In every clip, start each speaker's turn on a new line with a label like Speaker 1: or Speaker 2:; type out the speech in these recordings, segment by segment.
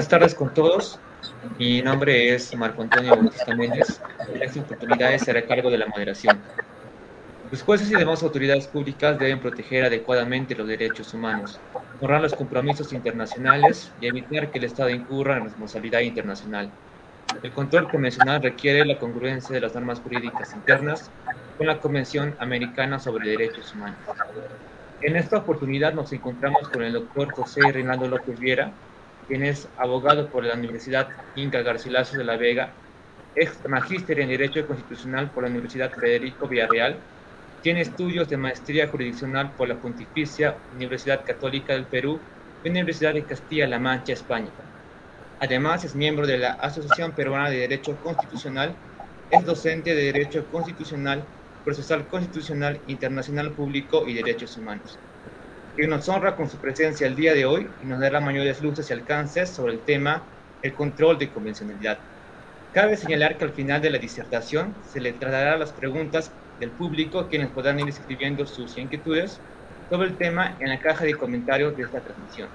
Speaker 1: Buenas tardes con todos. Mi nombre es Marco Antonio Bautista Méndez. En esta oportunidad será cargo de la moderación. Los jueces y demás autoridades públicas deben proteger adecuadamente los derechos humanos, honrar los compromisos internacionales y evitar que el Estado incurra en responsabilidad internacional. El control convencional requiere la congruencia de las normas jurídicas internas con la Convención Americana sobre Derechos Humanos. En esta oportunidad nos encontramos con el doctor José Reinaldo López Viera, quien es abogado por la Universidad Inca Garcilaso de la Vega, ex magíster en Derecho Constitucional por la Universidad Federico Villarreal, tiene estudios de maestría jurisdiccional por la Pontificia Universidad Católica del Perú y Universidad de Castilla-La Mancha, España. Además, es miembro de la Asociación Peruana de Derecho Constitucional, es docente de Derecho Constitucional, Procesal Constitucional, Internacional Público y Derechos Humanos que nos honra con su presencia el día de hoy y nos dará mayores luces y alcances sobre el tema el control de convencionalidad. Cabe señalar que al final de la disertación se le trasladará las preguntas del público quienes podrán ir escribiendo sus inquietudes sobre el tema en la caja de comentarios de esta transmisión.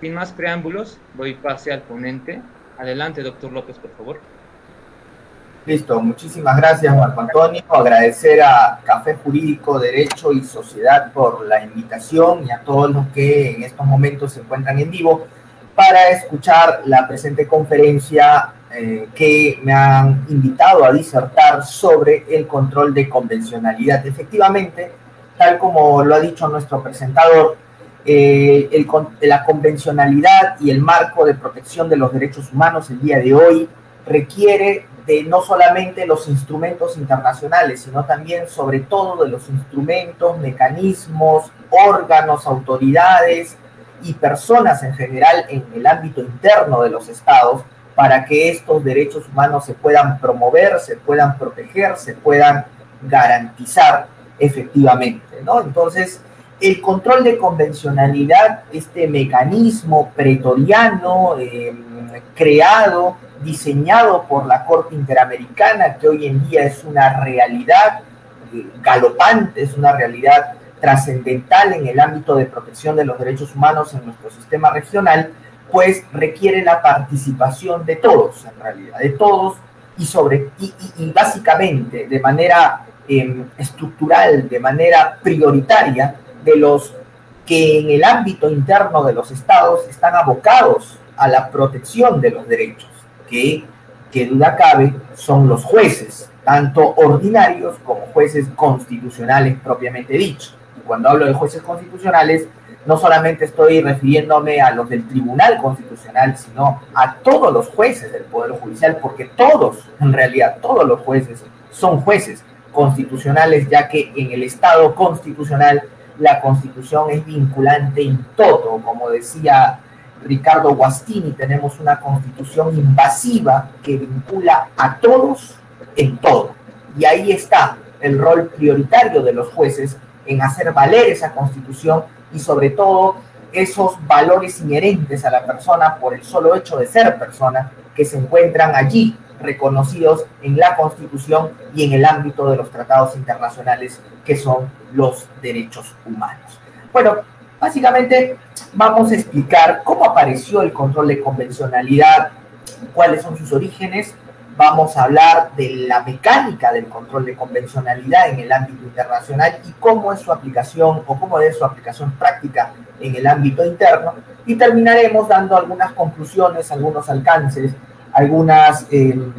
Speaker 1: Sin más preámbulos, doy pase al ponente. Adelante, doctor López, por favor.
Speaker 2: Listo, muchísimas gracias Marco Antonio. Agradecer a Café Jurídico, Derecho y Sociedad por la invitación y a todos los que en estos momentos se encuentran en vivo para escuchar la presente conferencia eh, que me han invitado a disertar sobre el control de convencionalidad. Efectivamente, tal como lo ha dicho nuestro presentador, eh, el, la convencionalidad y el marco de protección de los derechos humanos el día de hoy requiere no solamente los instrumentos internacionales, sino también sobre todo de los instrumentos, mecanismos, órganos, autoridades y personas en general en el ámbito interno de los estados para que estos derechos humanos se puedan promover, se puedan proteger, se puedan garantizar efectivamente, ¿no? Entonces, el control de convencionalidad, este mecanismo pretoriano eh, creado diseñado por la Corte Interamericana, que hoy en día es una realidad eh, galopante, es una realidad trascendental en el ámbito de protección de los derechos humanos en nuestro sistema regional, pues requiere la participación de todos, en realidad, de todos y sobre y, básicamente de manera em, estructural, de manera prioritaria, de los que en el ámbito interno de los estados están abocados a la protección de los derechos que, que duda cabe, son los jueces, tanto ordinarios como jueces constitucionales propiamente dicho. Y cuando hablo de jueces constitucionales, no solamente estoy refiriéndome a los del Tribunal Constitucional, sino a todos los jueces del Poder Judicial, porque todos, en realidad, todos los jueces son jueces constitucionales, ya que en el Estado constitucional la constitución es vinculante en todo, como decía Ricardo Guastini, tenemos una constitución invasiva que vincula a todos en todo. Y ahí está el rol prioritario de los jueces en hacer valer esa constitución y sobre todo esos valores inherentes a la persona por el solo hecho de ser persona que se encuentran allí reconocidos en la Constitución y en el ámbito de los tratados internacionales que son los derechos humanos. Bueno, Básicamente vamos a explicar cómo apareció el control de convencionalidad, cuáles son sus orígenes, vamos a hablar de la mecánica del control de convencionalidad en el ámbito internacional y cómo es su aplicación o cómo es su aplicación práctica en el ámbito interno y terminaremos dando algunas conclusiones, algunos alcances, algunas, em,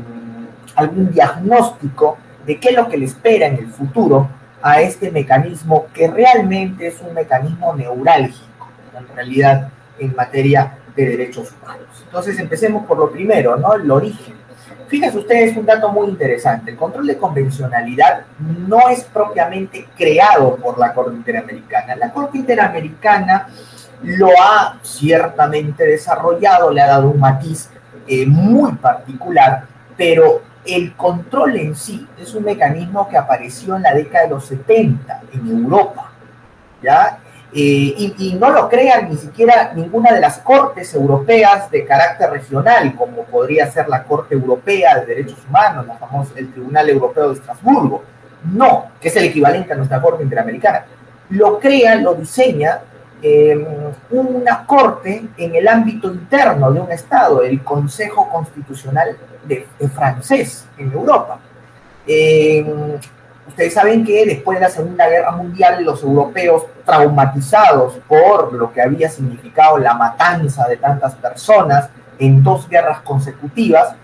Speaker 2: algún diagnóstico de qué es lo que le espera en el futuro a este mecanismo que realmente es un mecanismo neurálgico, en realidad, en materia de derechos humanos. Entonces, empecemos por lo primero, ¿no? El origen. Fíjense ustedes un dato muy interesante. El control de convencionalidad no es propiamente creado por la Corte Interamericana. La Corte Interamericana lo ha ciertamente desarrollado, le ha dado un matiz eh, muy particular, pero el control en sí es un mecanismo que apareció en la década de los 70 en Europa, ¿ya? Eh, y, no lo crean ni siquiera ninguna de las cortes europeas de carácter regional, como podría ser la Corte Europea de Derechos Humanos, la famosa, el Tribunal Europeo de Estrasburgo. No, que es el equivalente a nuestra Corte Interamericana. Lo crea, lo diseña eh, una corte en el ámbito interno de un Estado, el Consejo Constitucional de, francés en Europa. Eh, Ustedes saben que después de la Segunda Guerra Mundial los europeos traumatizados por lo que había significado la matanza de tantas personas en dos guerras consecutivas,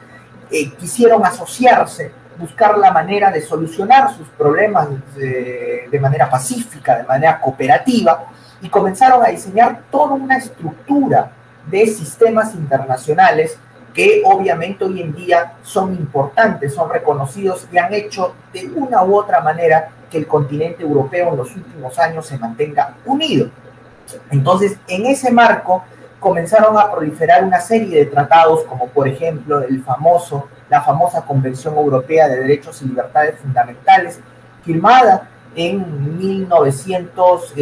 Speaker 2: eh, quisieron asociarse, buscar la manera de solucionar sus problemas de, de manera pacífica, de manera cooperativa, y comenzaron a diseñar toda una estructura de sistemas internacionales que obviamente hoy en día son importantes, son reconocidos y han hecho de una u otra manera que el continente europeo en los últimos años se mantenga unido. Entonces, en ese marco comenzaron a proliferar una serie de tratados, como por ejemplo el famoso, la famosa Convención Europea de Derechos y Libertades Fundamentales, firmada en 1900.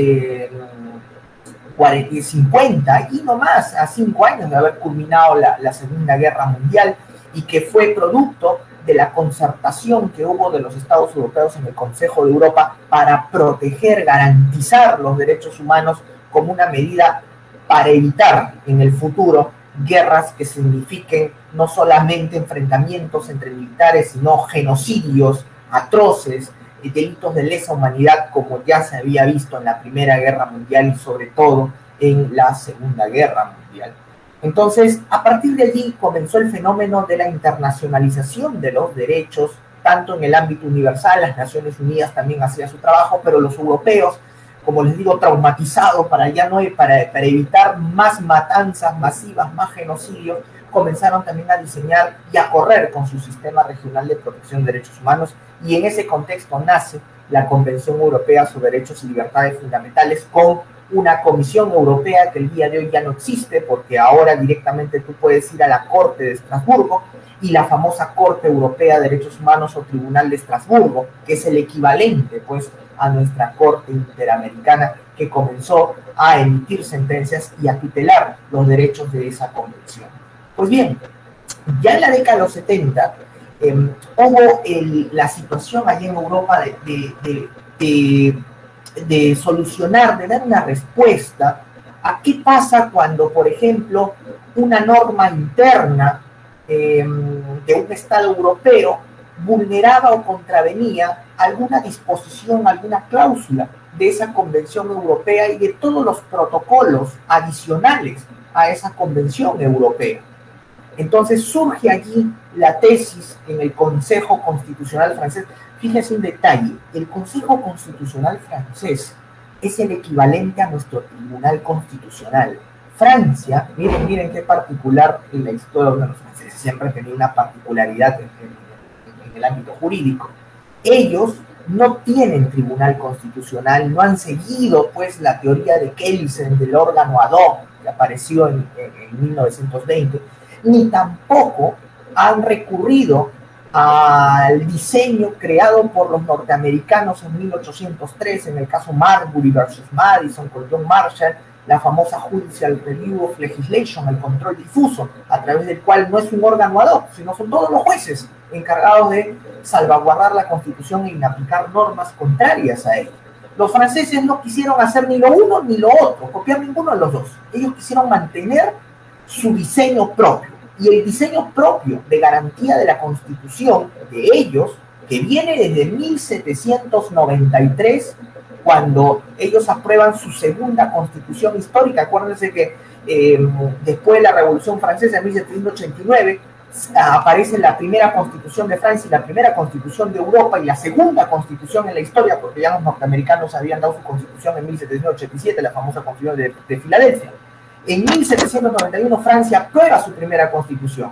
Speaker 2: 40, 50 y no más, a cinco años de haber culminado la, la Segunda Guerra Mundial y que fue producto de la concertación que hubo de los Estados europeos en el Consejo de Europa para proteger, garantizar los derechos humanos como una medida para evitar en el futuro guerras que signifiquen no solamente enfrentamientos entre militares, sino genocidios atroces, delitos de lesa humanidad como ya se había visto en la Primera Guerra Mundial y sobre todo en la Segunda Guerra Mundial. Entonces, a partir de allí comenzó el fenómeno de la internacionalización de los derechos, tanto en el ámbito universal, las Naciones Unidas también hacían su trabajo, pero los europeos, como les digo, traumatizados para ya no para, para evitar más matanzas masivas, más genocidios, comenzaron también a diseñar y a correr con su sistema regional de protección de derechos humanos y en ese contexto nace la Convención Europea sobre Derechos y Libertades Fundamentales con una comisión europea que el día de hoy ya no existe porque ahora directamente tú puedes ir a la Corte de Estrasburgo y la famosa Corte Europea de Derechos Humanos o Tribunal de Estrasburgo, que es el equivalente pues a nuestra Corte Interamericana que comenzó a emitir sentencias y a tutelar los derechos de esa convención. Pues bien, ya en la década de los 70 em, hubo la situación allí en Europa de, solucionar, de dar una respuesta a qué pasa cuando, por ejemplo, una norma interna em, de un Estado europeo vulneraba o contravenía alguna disposición, alguna cláusula de esa Convención Europea y de todos los protocolos adicionales a esa Convención Europea. Entonces surge allí la tesis en el Consejo Constitucional francés. Fíjese un detalle, el Consejo Constitucional francés es el equivalente a nuestro Tribunal Constitucional. Francia, miren, miren qué particular en la historia de los franceses, siempre tenido una particularidad en, en el ámbito jurídico. Ellos no tienen tribunal constitucional, no han seguido pues la teoría de Kelsen del órgano ad hoc que apareció en, en 1920, ni tampoco han recurrido al diseño creado por los norteamericanos en 1803, en el caso Marbury versus Madison con John Marshall, la famosa Judicial Review of Legislation, el control difuso, a través del cual no es un órgano ad hoc, sino son todos los jueces encargados de salvaguardar la Constitución e inaplicar normas contrarias a ella. Los franceses no quisieron hacer ni lo uno ni lo otro, copiar ninguno de los dos. Ellos quisieron mantener su diseño propio y el diseño propio de garantía de la Constitución de ellos, que viene desde 1793, cuando ellos aprueban su segunda constitución histórica. Acuérdense que eh, después de la Revolución Francesa en 1789 aparece la primera constitución de Francia y la primera constitución de Europa y la segunda constitución en la historia, porque ya los norteamericanos habían dado su constitución en 1787, la famosa constitución de, de Filadelfia. En 1791 Francia aprueba su primera constitución.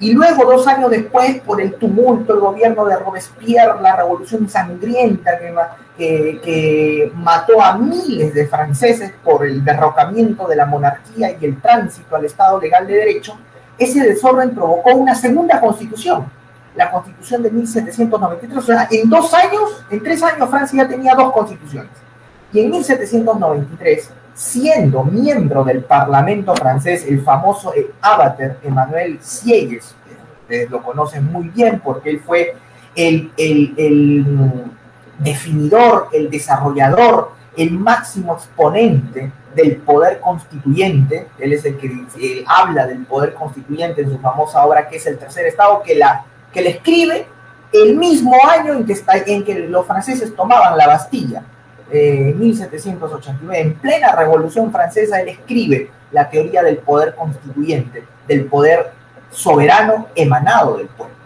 Speaker 2: Y luego, dos años después, por el tumulto, el gobierno de Robespierre, la revolución sangrienta que, mató a miles de franceses por el derrocamiento de la monarquía y el tránsito al Estado legal de derecho, ese desorden provocó una segunda constitución, la constitución de 1793. O sea, en dos años, en tres años Francia ya tenía dos constituciones. Y en 1793, siendo miembro del Parlamento francés, el famoso abater Emmanuel Sieyes, ustedes lo conocen muy bien porque él fue el, el, el definidor, el desarrollador, el máximo exponente del poder constituyente, él es el que habla del poder constituyente en su famosa obra que es el tercer estado, que, la, que le escribe el mismo año en que, está, en que los franceses tomaban la Bastilla, eh, en 1789, en plena revolución francesa, él escribe la teoría del poder constituyente, del poder soberano emanado del pueblo.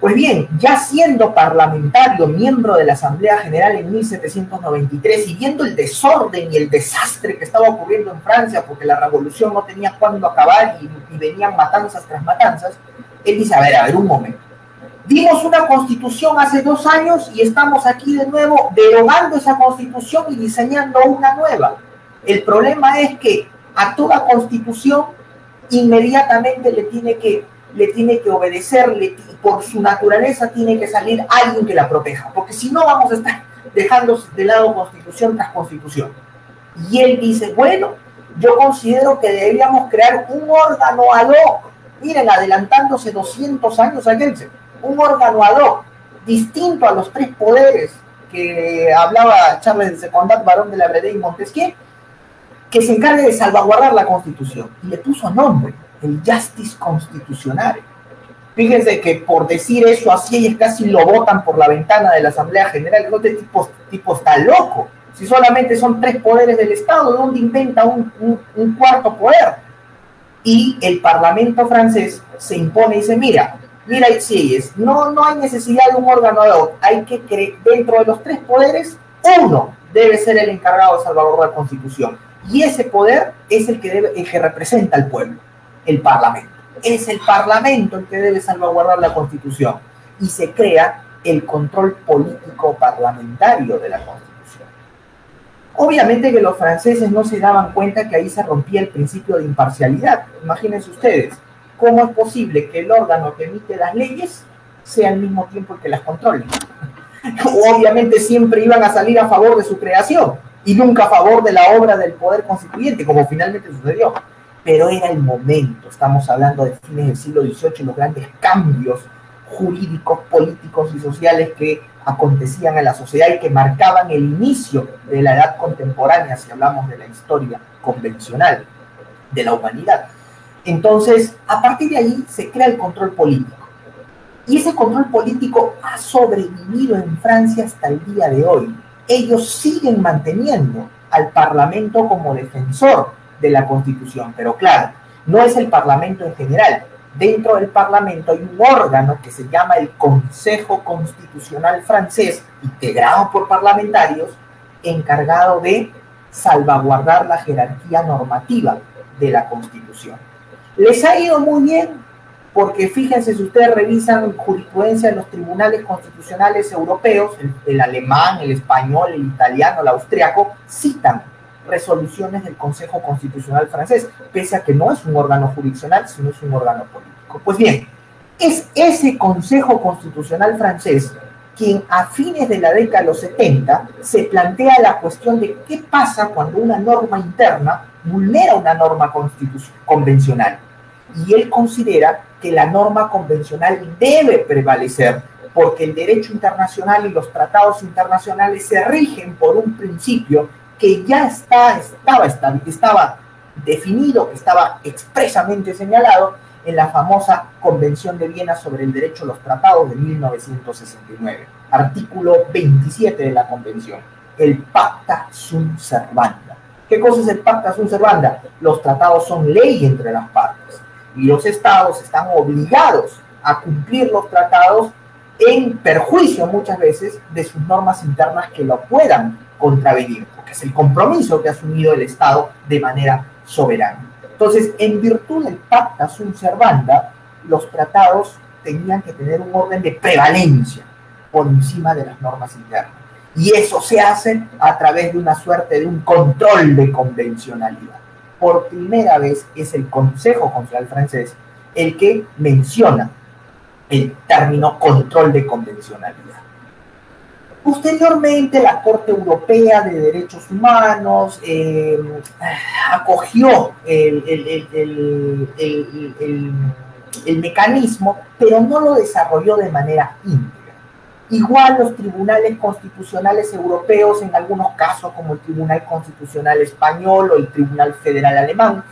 Speaker 2: Pues bien, ya siendo parlamentario, miembro de la Asamblea General en 1793 y viendo el desorden y el desastre que estaba ocurriendo en Francia porque la revolución no tenía cuándo acabar y, y venían matanzas tras matanzas, él dice, a ver, a ver, un momento. Dimos una constitución hace dos años y estamos aquí de nuevo derogando esa constitución y diseñando una nueva. El problema es que a toda constitución inmediatamente le tiene que le tiene que obedecerle, por su naturaleza tiene que salir alguien que la proteja, porque si no vamos a estar dejando de lado constitución tras constitución. Y él dice, bueno, yo considero que deberíamos crear un órgano ad hoc, miren, adelantándose 200 años a Kelsen, un órgano ad hoc, distinto a los tres poderes que hablaba Charles de Secondat, varón de la Brede y Montesquieu, que se encargue de salvaguardar la constitución. Y le puso nombre, el Justice Constitucional. Fíjense que por decir eso así ellos casi lo votan por la ventana de la Asamblea General. Este tipo, tipo está loco. Si solamente son tres poderes del Estado, ¿de dónde inventa un, un, cuarto poder? Y el Parlamento francés se impone y dice, mira, mira, es no, no hay necesidad de un órgano de hoc, hay que creer, dentro de los tres poderes, uno debe ser el encargado de salvaguardar la Constitución. Y ese poder es el que, debe, el que representa al pueblo el Parlamento. Es el Parlamento el que debe salvaguardar la Constitución y se crea el control político parlamentario de la Constitución. Obviamente que los franceses no se daban cuenta que ahí se rompía el principio de imparcialidad. Imagínense ustedes, ¿cómo es posible que el órgano que emite las leyes sea al mismo tiempo el que las controle? Obviamente siempre iban a salir a favor de su creación y nunca a favor de la obra del poder constituyente, como finalmente sucedió pero era el momento. Estamos hablando de fines del siglo XVIII, los grandes cambios jurídicos, políticos y sociales que acontecían en la sociedad y que marcaban el inicio de la edad contemporánea, si hablamos de la historia convencional de la humanidad. Entonces, a partir de ahí se crea el control político. Y ese control político ha sobrevivido en Francia hasta el día de hoy. Ellos siguen manteniendo al Parlamento como defensor de la Constitución. Pero claro, no es el Parlamento en general. Dentro del Parlamento hay un órgano que se llama el Consejo Constitucional francés, integrado por parlamentarios, encargado de salvaguardar la jerarquía normativa de la Constitución. Les ha ido muy bien porque fíjense, si ustedes revisan jurisprudencia de los tribunales constitucionales europeos, el, el alemán, el español, el italiano, el austriaco, citan resoluciones del Consejo Constitucional francés, pese a que no es un órgano jurisdiccional, sino es un órgano político. Pues bien, es ese Consejo Constitucional francés quien a fines de la década de los 70 se plantea la cuestión de qué pasa cuando una norma interna vulnera una norma convencional. Y él considera que la norma convencional debe prevalecer porque el derecho internacional y los tratados internacionales se rigen por un principio que ya está, estaba, estaba definido, que estaba expresamente señalado en la famosa Convención de Viena sobre el Derecho a los Tratados de 1969, artículo 27 de la Convención, el Pacta Sunt Servanda. ¿Qué cosa es el Pacta Sunt Servanda? Los tratados son ley entre las partes y los estados están obligados a cumplir los tratados en perjuicio muchas veces de sus normas internas que lo puedan contravenir, porque es el compromiso que ha asumido el Estado de manera soberana. Entonces, en virtud del pacta sunt servanda, los tratados tenían que tener un orden de prevalencia por encima de las normas internas. Y eso se hace a través de una suerte de un control de convencionalidad. Por primera vez es el Consejo Constitucional francés el que menciona el término control de convencionalidad. Posteriormente, la Corte Europea de Derechos Humanos eh, acogió el, el, mecanismo, pero no lo desarrolló de manera íntegra. Igual los tribunales constitucionales europeos, en algunos casos como el Tribunal Constitucional Español o el Tribunal Federal Alemán,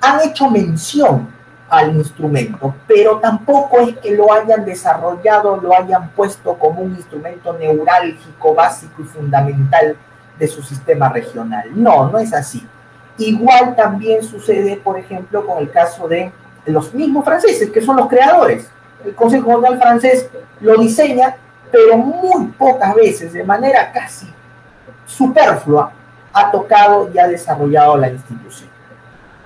Speaker 2: han hecho mención al instrumento, pero tampoco es que lo hayan desarrollado, lo hayan puesto como un instrumento neurálgico, básico y fundamental de su sistema regional. No, no es así. Igual también sucede, por ejemplo, con el caso de los mismos franceses, que son los creadores. El Consejo Mundial francés lo diseña, pero muy pocas veces, de manera casi superflua, ha tocado y ha desarrollado la institución.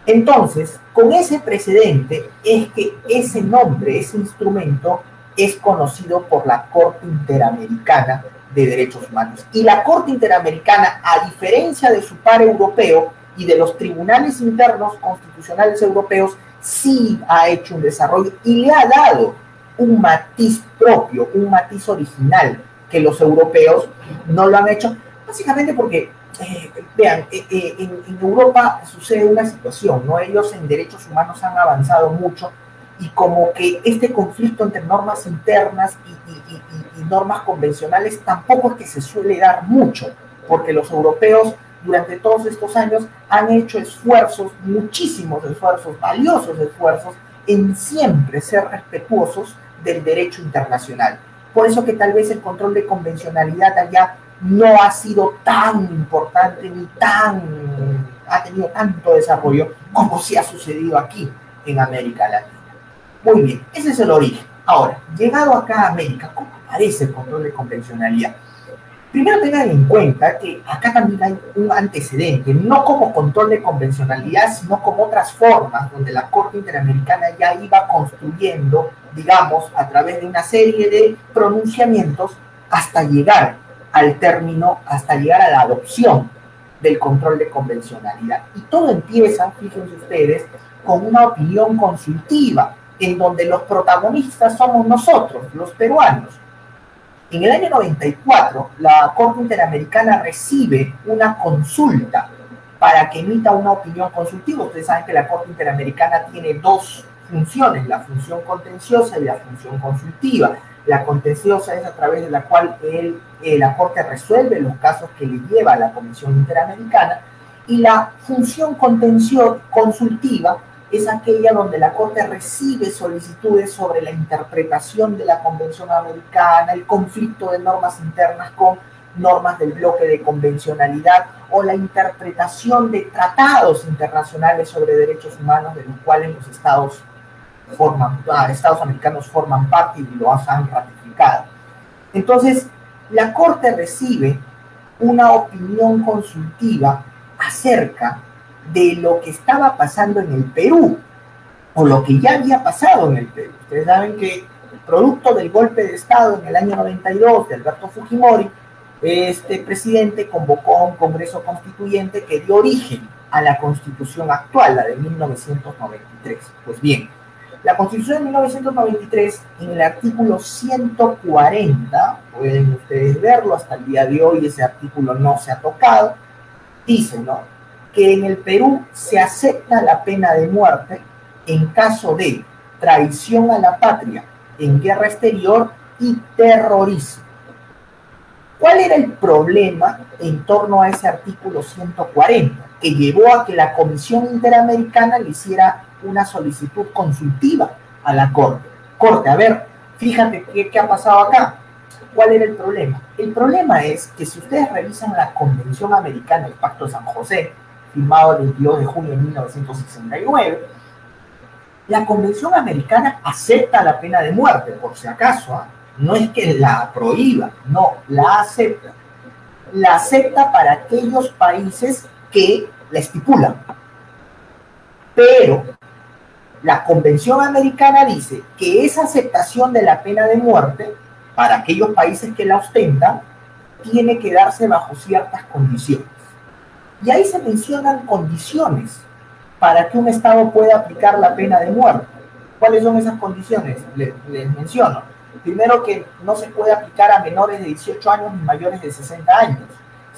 Speaker 2: Entonces, con ese precedente es que ese nombre, ese instrumento, es conocido por la Corte Interamericana de Derechos Humanos. Y la Corte Interamericana, a diferencia de su par europeo y de los tribunales internos constitucionales europeos, sí ha hecho un desarrollo y le ha dado un matiz propio, un matiz original que los europeos no lo han hecho, básicamente porque eh, vean, eh, eh, en, Europa sucede una situación, ¿no? Ellos en derechos humanos han avanzado mucho y como que este conflicto entre normas internas y, normas convencionales tampoco es que se suele dar mucho, porque los europeos durante todos estos años han hecho esfuerzos, muchísimos esfuerzos, valiosos esfuerzos, en siempre ser respetuosos del derecho internacional. Por eso que tal vez el control de convencionalidad allá no ha sido tan importante ni tan ha tenido tanto desarrollo como si ha sucedido aquí en América Latina. Muy bien, ese es el origen. Ahora, llegado acá a América, ¿cómo aparece el control de convencionalidad? Primero tengan en cuenta que acá también hay un antecedente, no como control de convencionalidad, sino como otras formas donde la Corte Interamericana ya iba construyendo, digamos, a través de una serie de pronunciamientos hasta llegar al término hasta llegar a la adopción del control de convencionalidad. Y todo empieza, fíjense ustedes, con una opinión consultiva, en donde los protagonistas somos nosotros, los peruanos. En el año 94, la Corte Interamericana recibe una consulta para que emita una opinión consultiva. Ustedes saben que la Corte Interamericana tiene dos funciones, la función contenciosa y la función consultiva. La contenciosa es a través de la cual el, eh, la Corte resuelve los casos que le lleva a la Comisión Interamericana y la función contención consultiva es aquella donde la Corte recibe solicitudes sobre la interpretación de la Convención Americana, el conflicto de normas internas con normas del bloque de convencionalidad o la interpretación de tratados internacionales sobre derechos humanos de los cuales los estados forman, ah, Estados americanos forman parte y lo han ratificado. Entonces, la Corte recibe una opinión consultiva acerca de lo que estaba pasando en el Perú o lo que ya había pasado en el Perú. Ustedes saben que producto del golpe de Estado en el año 92 de Alberto Fujimori, este presidente convocó a un Congreso Constituyente que dio origen a la constitución actual, la de 1993. Pues bien, la Constitución de 1993, en el artículo 140, pueden ustedes verlo, hasta el día de hoy ese artículo no se ha tocado, dice ¿no? Que en el Perú se acepta la pena de muerte en caso de traición a la patria en guerra exterior y terrorismo. ¿Cuál era el problema en torno a ese artículo 140 que llevó a que la Comisión Interamericana le hiciera una solicitud consultiva a la Corte. Corte, a ver, fíjate qué, ha pasado acá. ¿Cuál era el problema? El problema es que si ustedes revisan la Convención Americana, el Pacto de San José, firmado el 22 de junio de 1969, la Convención Americana acepta la pena de muerte, por si acaso. ¿ah? No es que la prohíba, no, la acepta. La acepta para aquellos países que la estipulan. Pero la Convención Americana dice que esa aceptación de la pena de muerte para aquellos países que la ostentan tiene que darse bajo ciertas condiciones. Y ahí se mencionan condiciones para que un Estado pueda aplicar la pena de muerte. ¿Cuáles son esas condiciones? Les, menciono. Primero, que no se puede aplicar a menores de 18 años ni mayores de 60 años.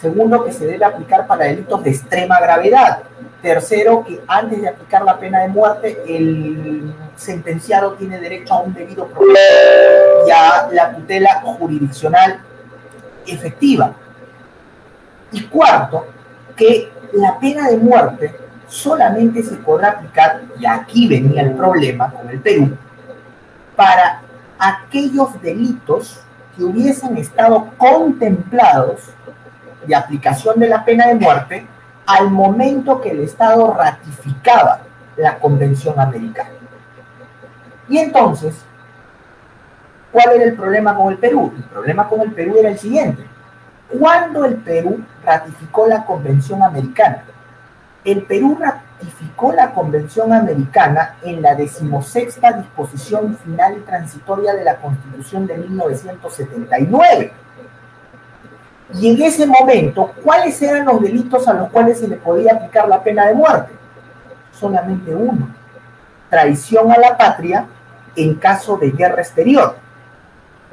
Speaker 2: Segundo, que se debe aplicar para delitos de extrema gravedad. Tercero, que antes de aplicar la pena de muerte, el sentenciado tiene derecho a un debido proceso y a la tutela jurisdiccional efectiva. Y cuarto, que la pena de muerte solamente se podrá aplicar, y aquí venía el problema con el Perú, para aquellos delitos que hubiesen estado contemplados de aplicación de la pena de muerte al momento que el Estado ratificaba la Convención Americana. Y entonces, ¿cuál era el problema con el Perú? El problema con el Perú era el siguiente. Cuando el Perú ratificó la Convención Americana, el Perú ratificó la Convención Americana en la decimosexta disposición final y transitoria de la Constitución de 1979. Y en ese momento, ¿cuáles eran los delitos a los cuales se le podía aplicar la pena de muerte? Solamente uno, traición a la patria en caso de guerra exterior.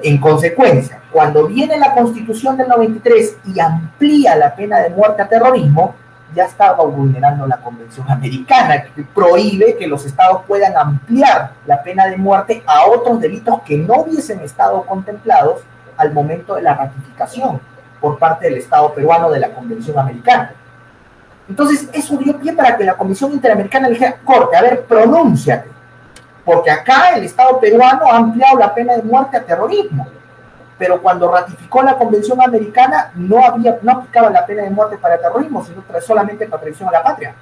Speaker 2: En consecuencia, cuando viene la Constitución del 93 y amplía la pena de muerte a terrorismo, ya estaba vulnerando la Convención Americana, que prohíbe que los estados puedan ampliar la pena de muerte a otros delitos que no hubiesen estado contemplados al momento de la ratificación por parte del Estado peruano de la Convención Americana. Entonces, eso dio pie para que la Comisión Interamericana le dijera, corte, a ver, pronúnciate, porque acá el Estado peruano ha ampliado la pena de muerte a terrorismo pero cuando ratificó la Convención Americana no, había, no aplicaba la pena de muerte para terrorismo, sino solamente para traición a la patria.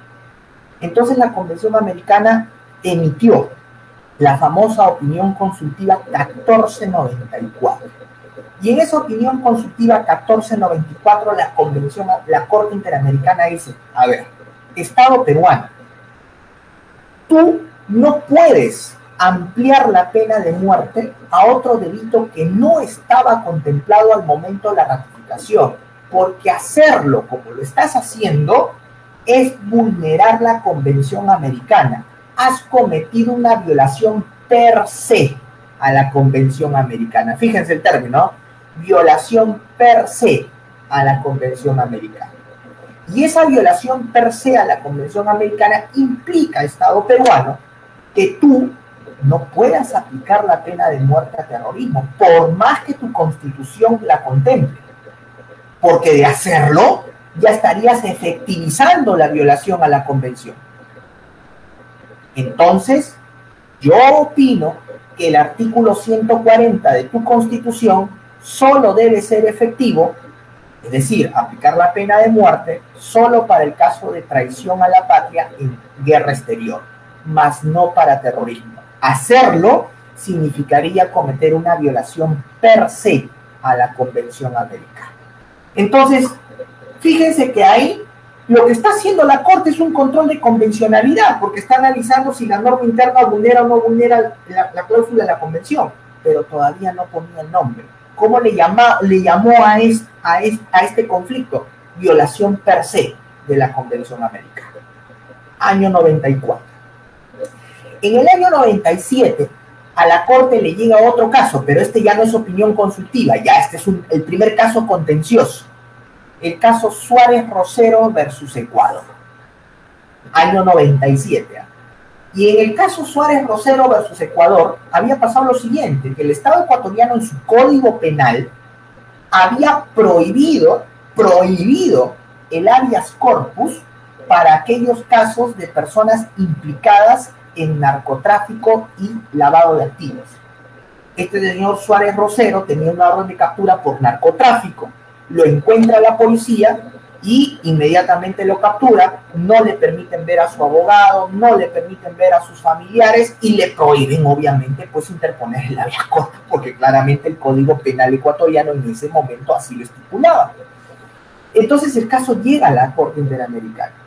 Speaker 2: Entonces la Convención Americana emitió la famosa opinión consultiva 1494. Y en esa opinión consultiva 1494 la Convención, la Corte Interamericana dice, a ver, Estado peruano, tú no puedes ampliar la pena de muerte a otro delito que no estaba contemplado al momento de la ratificación, porque hacerlo como lo estás haciendo es vulnerar la Convención Americana. Has cometido una violación per se a la Convención Americana. Fíjense el término, violación per se a la Convención Americana. Y esa violación per se a la Convención Americana implica, Estado peruano, que tú no puedas aplicar la pena de muerte a terrorismo, por más que tu constitución la contemple. Porque de hacerlo, ya estarías efectivizando la violación a la convención. Entonces, yo opino que el artículo 140 de tu constitución solo debe ser efectivo, es decir, aplicar la pena de muerte solo para el caso de traición a la patria en guerra exterior, más no para terrorismo. Hacerlo significaría cometer una violación per se a la Convención Americana. Entonces, fíjense que ahí lo que está haciendo la Corte es un control de convencionalidad, porque está analizando si la norma interna vulnera o no vulnera la, cláusula de la Convención, pero todavía no ponía el nombre. ¿Cómo le, llamó a, a este conflicto? Violación per se de la Convención Americana. Año 94. En el año 97, a la Corte le llega otro caso, pero este ya no es opinión consultiva, ya este es el primer caso contencioso. El caso Suárez Rosero versus Ecuador, año 97. ¿ah? Y en el caso Suárez Rosero versus Ecuador, había pasado lo siguiente, que el Estado ecuatoriano en su código penal había prohibido, prohibido el habeas corpus para aquellos casos de personas implicadas en narcotráfico y lavado de activos. Este señor Suárez Rosero tenía una orden de captura por narcotráfico. Lo encuentra la policía y inmediatamente lo captura. No le permiten ver a su abogado, no le permiten ver a sus familiares y le prohíben, obviamente, pues interponer el habeas corpus, porque claramente el Código Penal ecuatoriano en ese momento así lo estipulaba. Entonces el caso llega a la Corte Interamericana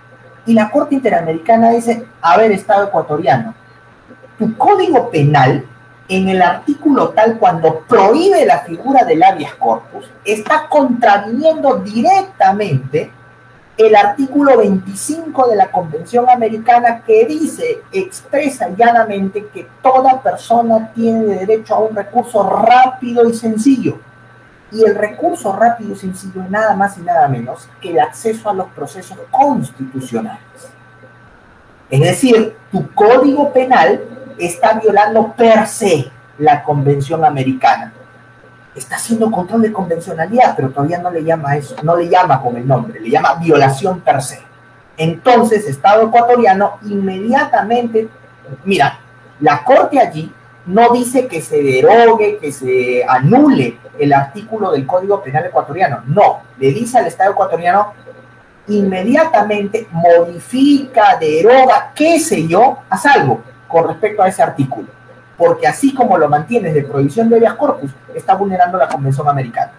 Speaker 2: y la Corte Interamericana dice, a ver, Estado ecuatoriano, tu código penal, en el artículo tal cuando prohíbe la figura del habeas corpus, está contraviniendo directamente el artículo 25 de la Convención Americana que dice, expresa llanamente que toda persona tiene derecho a un recurso rápido y sencillo. Y el recurso rápido y sencillo es nada más y nada menos que el acceso a los procesos constitucionales. Es decir, tu código penal está violando per se la Convención Americana está haciendo control de convencionalidad, pero todavía no le llama eso, no le llama con el nombre, le llama violación per se. Entonces, Estado ecuatoriano inmediatamente, mira, la Corte allí no dice que se derogue, que se anule el artículo del Código Penal ecuatoriano, no, le dice al Estado ecuatoriano inmediatamente modifica, deroga, qué sé yo, a salvo con respecto a ese artículo. Porque así como lo mantienes de prohibición de habeas corpus, está vulnerando la Convención Americana.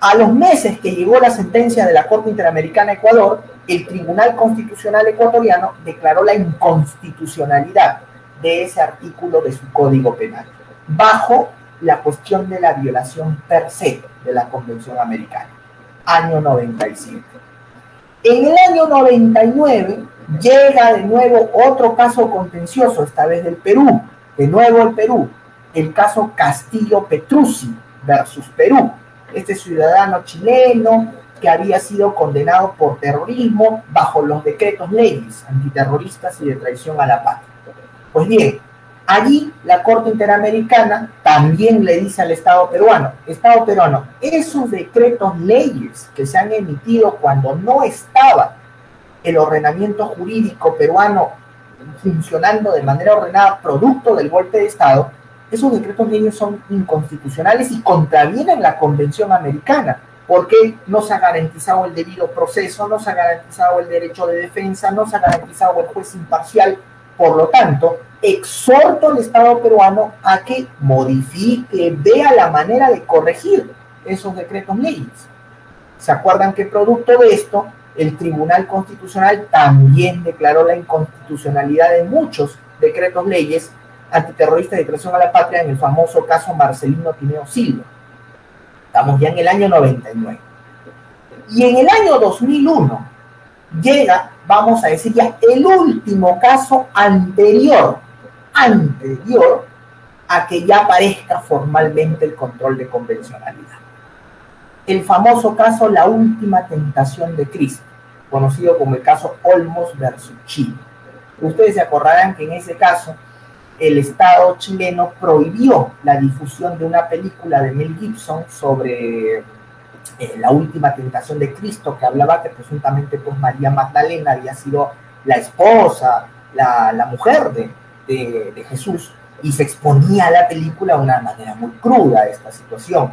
Speaker 2: A los meses que llegó la sentencia de la Corte Interamericana Ecuador, el Tribunal Constitucional ecuatoriano declaró la inconstitucionalidad de ese artículo de su Código Penal, bajo la cuestión de la violación per se de la Convención Americana, año 97. En el año 99 llega de nuevo otro caso contencioso, esta vez del Perú, de nuevo el Perú, el caso Castillo Petruzzi versus Perú. Este ciudadano chileno que había sido condenado por terrorismo bajo los decretos leyes antiterroristas y de traición a la patria. Pues bien, allí la Corte Interamericana también le dice al Estado peruano, Estado peruano, esos decretos leyes que se han emitido cuando no estaba el ordenamiento jurídico peruano funcionando de manera ordenada producto del golpe de Estado, esos decretos leyes son inconstitucionales y contravienen la Convención Americana, porque no se ha garantizado el debido proceso, no se ha garantizado el derecho de defensa, no se ha garantizado el juez imparcial. Por lo tanto, exhorto al Estado peruano a que modifique, vea la manera de corregir esos decretos leyes. ¿Se acuerdan que producto de esto el Tribunal Constitucional también declaró la inconstitucionalidad de muchos decretos leyes antiterroristas de traición a la patria en el famoso caso Marcelino Tineo Silva. Estamos ya en el año 99. Y en el año 2001 llega, vamos a decir ya, el último caso anterior, anterior a que ya aparezca formalmente el control de convencionalidad el famoso caso La Última Tentación de Cristo, conocido como el caso Olmos versus Chile. Ustedes se acordarán que en ese caso el Estado chileno prohibió la difusión de una película de Mel Gibson sobre eh, la última tentación de Cristo, que hablaba que presuntamente pues María Magdalena había sido la esposa, la, mujer de, de, Jesús, y se exponía la película de una manera muy cruda esta situación.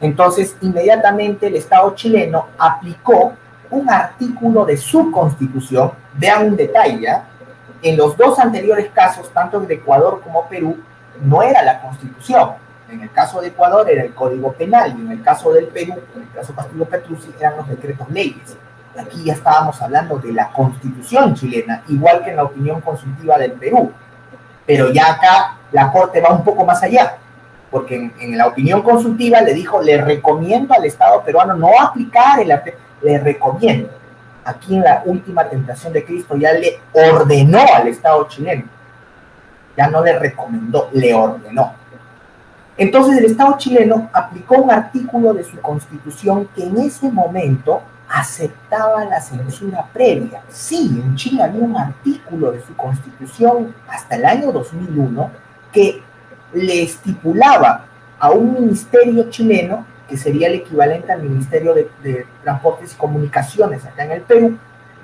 Speaker 2: Entonces, inmediatamente el Estado chileno aplicó un artículo de su constitución, vean un detalle, en los dos anteriores casos, tanto de Ecuador como Perú, no era la constitución. En el caso de Ecuador era el Código Penal y en el caso del Perú, en el caso Castillo Petruzzi, eran los decretos leyes. Aquí ya estábamos hablando de la constitución chilena, igual que en la opinión consultiva del Perú. Pero ya acá la Corte va un poco más allá porque en, la opinión consultiva le dijo, le recomiendo al Estado peruano no aplicar el le recomiendo. Aquí en la última tentación de Cristo ya le ordenó al Estado chileno, ya no le recomendó, le ordenó. Entonces el Estado chileno aplicó un artículo de su constitución que en ese momento aceptaba la censura previa. Sí, en Chile había un artículo de su constitución hasta el año 2001 que le estipulaba a un ministerio chileno, que sería el equivalente al Ministerio de, Transportes y Comunicaciones acá en el Perú,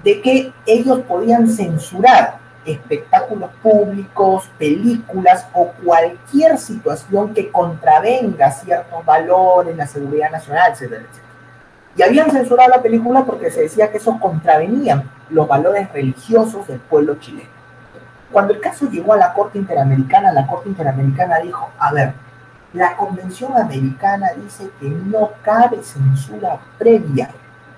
Speaker 2: de que ellos podían censurar espectáculos públicos, películas o cualquier situación que contravenga ciertos valores, la seguridad nacional, etcétera, etcétera. Y habían censurado la película porque se decía que eso contravenían los valores religiosos del pueblo chileno. Cuando el caso llegó a la Corte Interamericana, la Corte Interamericana dijo, a ver, la Convención Americana dice que no cabe censura previa,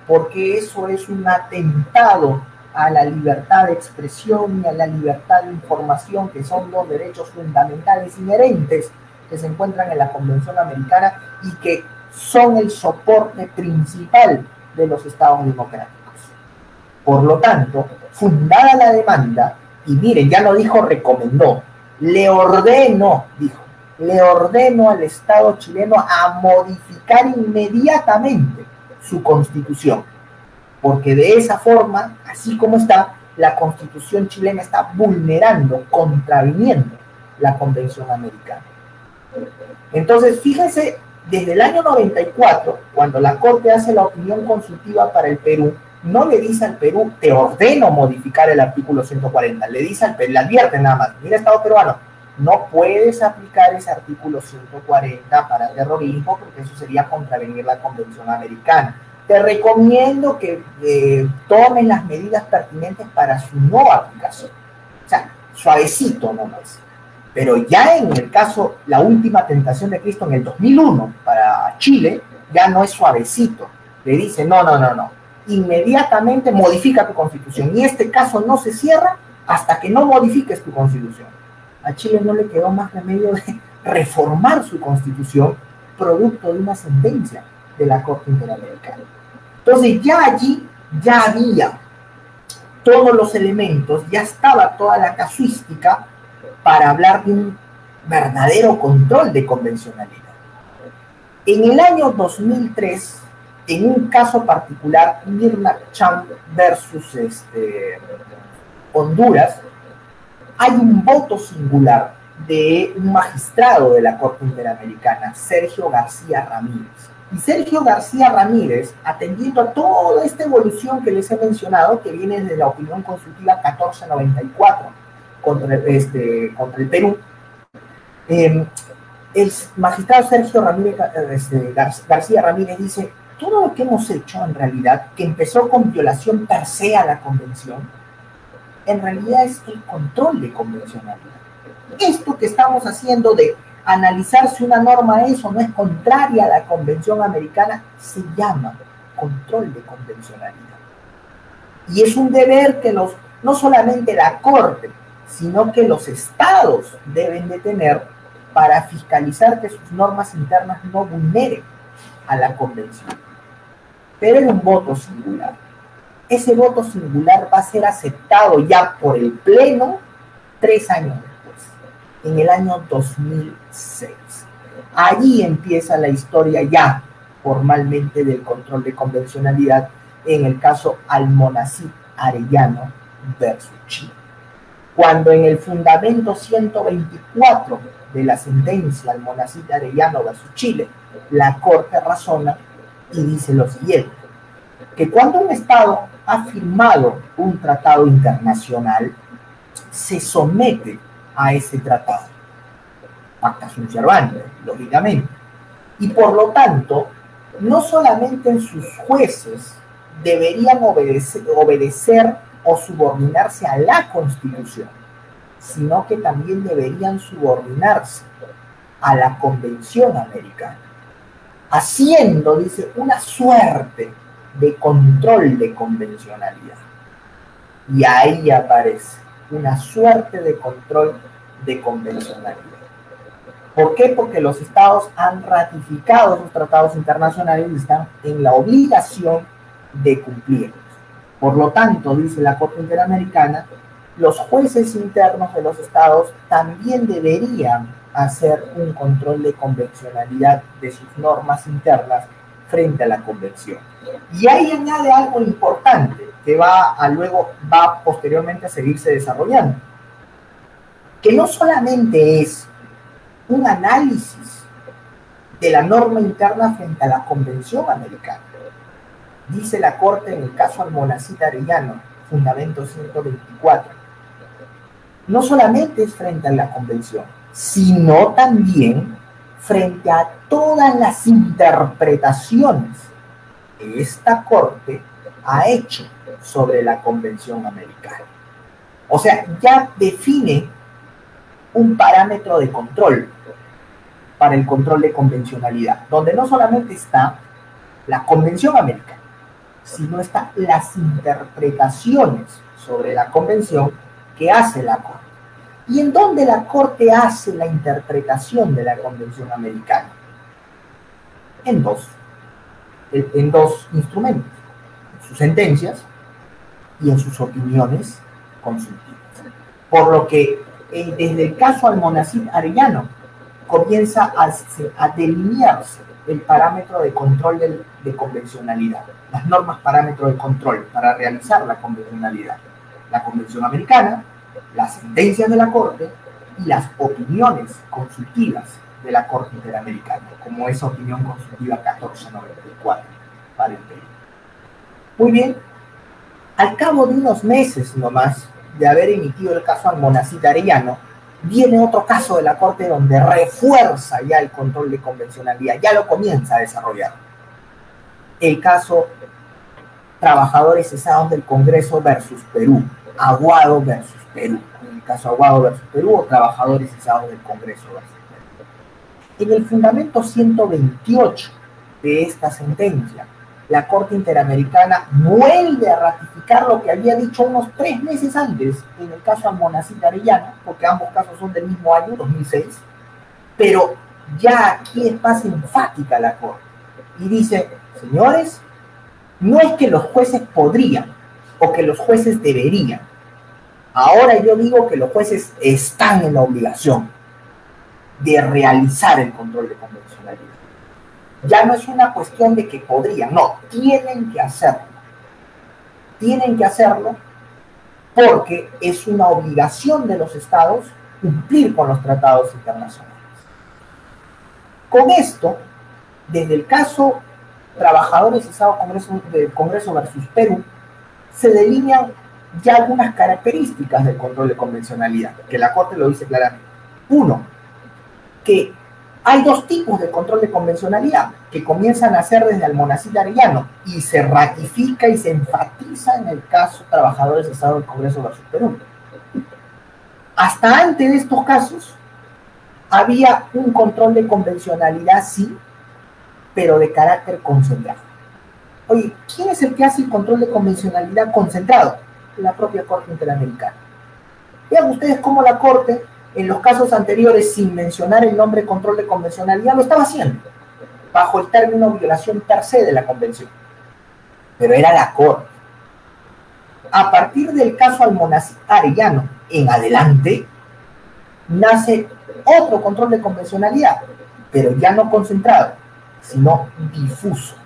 Speaker 2: porque eso es un atentado a la libertad de expresión y a la libertad de información, que son dos derechos fundamentales inherentes que se encuentran en la Convención Americana y que son el soporte principal de los estados democráticos. Por lo tanto, fundada la demanda, y miren, ya no dijo recomendó, le ordeno, dijo, le ordeno al Estado chileno a modificar inmediatamente su constitución, porque de esa forma, así como está, la constitución chilena está vulnerando, contraviniendo la Convención Americana. Entonces, fíjense, desde el año 94, cuando la Corte hace la opinión consultiva para el Perú, no le dice al Perú, te ordeno modificar el artículo 140, le dice al Perú, le advierte nada más, mira Estado peruano, no puedes aplicar ese artículo 140 para terrorismo porque eso sería contravenir la Convención Americana. Te recomiendo que eh, tomes las medidas pertinentes para su no aplicación. O sea, suavecito nomás. Pero ya en el caso, la última tentación de Cristo en el 2001 para Chile, ya no es suavecito. Le dice, no, no, no, no. Inmediatamente modifica tu constitución. Y este caso no se cierra hasta que no modifiques tu constitución a Chile no le quedó más remedio de reformar su constitución producto de una sentencia de la Corte Interamericana. Entonces ya allí ya había todos los elementos, ya estaba toda la casuística para hablar de un verdadero control de convencionalidad. En el año 2003, en un caso particular, Mirna Chang versus este, Honduras, hay un voto singular de un magistrado de la Corte Interamericana, Sergio García Ramírez. Y Sergio García Ramírez, atendiendo a toda esta evolución que les he mencionado, que viene de la opinión consultiva 1494 contra, este, contra el Perú, em, el magistrado Sergio Ramírez, este, García Ramírez dice, todo lo que hemos hecho en realidad, que empezó con violación per se a la convención, en realidad es el control de convencionalidad. Esto que estamos haciendo de analizar si una norma es o no es contraria a la convención americana se llama control de convencionalidad. Y es un deber que los, no solamente la Corte, sino que los estados deben de tener para fiscalizar que sus normas internas no vulneren a la convención. Pero es un voto singular ese voto singular va a ser aceptado ya por el Pleno tres años en el año 2006. Allí empieza la historia ya formalmente del control de convencionalidad en el caso Almonacid Arellano versus Chile. Cuando en el fundamento 124 de la sentencia Almonacid Arellano versus Chile, la Corte razona y dice lo siguiente, que cuando un Estado ha firmado un tratado internacional, se somete a ese tratado. Pacta sunt servanda, lógicamente. Y por lo tanto, no solamente en sus jueces deberían obedecer, obedecer o subordinarse a la Constitución, sino que también deberían subordinarse a la Convención Americana, haciendo, dice, una suerte de control de convencionalidad. Y ahí aparece una suerte de control de convencionalidad. ¿Por qué? Porque los estados han ratificado sus tratados internacionales y están en la obligación de cumplirlos. Por lo tanto, dice la Corte Interamericana, los jueces internos de los estados también deberían hacer un control de convencionalidad de sus normas internas frente a la convención. Y ahí añade algo importante que va a luego, va posteriormente a seguirse desarrollando, que no solamente es un análisis de la norma interna frente a la convención americana. Dice la Corte en el caso Almonacita Arellano, Fundamento 124. No solamente es frente a la convención, sino también frente a todas las interpretaciones que esta Corte ha hecho sobre la Convención Americana. O sea, ya define un parámetro de control para el control de convencionalidad, donde no solamente está la Convención Americana, sino están las interpretaciones sobre la Convención que hace la Corte y en dónde la Corte hace la interpretación de la Convención Americana. En dos, en dos instrumentos, sus sentencias y en sus opiniones consultivas. Por lo que eh, desde el caso Almonacid Arellano comienza a, a, delinearse el parámetro de control de convencionalidad, las normas parámetros de control para realizar la convencionalidad. La Convención Americana, las sentencias de la Corte y las opiniones consultivas de la Corte Interamericana, como esa opinión consultiva 1494 para el Perú. Muy bien, al cabo de unos meses nomás de haber emitido el caso Almonacita Arellano, viene otro caso de la Corte donde refuerza ya el control de convencionalidad, ya lo comienza a desarrollar. El caso Trabajadores cesados del Congreso versus Perú, Aguado versus Perú. El caso Aguado versus Perú o Trabajadores cesados del Congreso versus Perú. En el fundamento 128 de esta sentencia, la Corte Interamericana vuelve a ratificar lo que había dicho unos tres meses antes en el caso Almonacid Arellano, porque ambos casos son del mismo año, 2006, pero ya aquí es más enfática la Corte y dice, señores, no es que los jueces podrían o que los jueces deberían. Ahora yo digo que los jueces están en la obligación de realizar el control de convencionalidad ya no es una cuestión de que podrían, no, tienen que hacerlo. Tienen que hacerlo porque es una obligación de los estados cumplir con los tratados internacionales. Con esto, desde el caso Trabajadores Estado Congreso, del Congreso versus Perú, se delinean ya algunas características del control de convencionalidad, que la Corte lo dice claramente. Uno, que hay dos tipos de control de convencionalidad que comienzan a hacer desde Almonacid Arellano y se ratifica y se enfatiza en el caso Trabajadores Estado del Congreso versus Perú. Hasta antes de estos casos había un control de convencionalidad, sí, pero de carácter concentrado. Oye, ¿quién es el que hace el control de convencionalidad concentrado? La propia Corte Interamericana. Vean ustedes cómo la Corte en los casos anteriores, sin mencionar el nombre control de convencionalidad, lo estaba haciendo, bajo el término violación per se de la convención. Pero era la Corte. A partir del caso Almonacid Arellano en adelante, nace otro control de convencionalidad, pero ya no concentrado, sino difuso.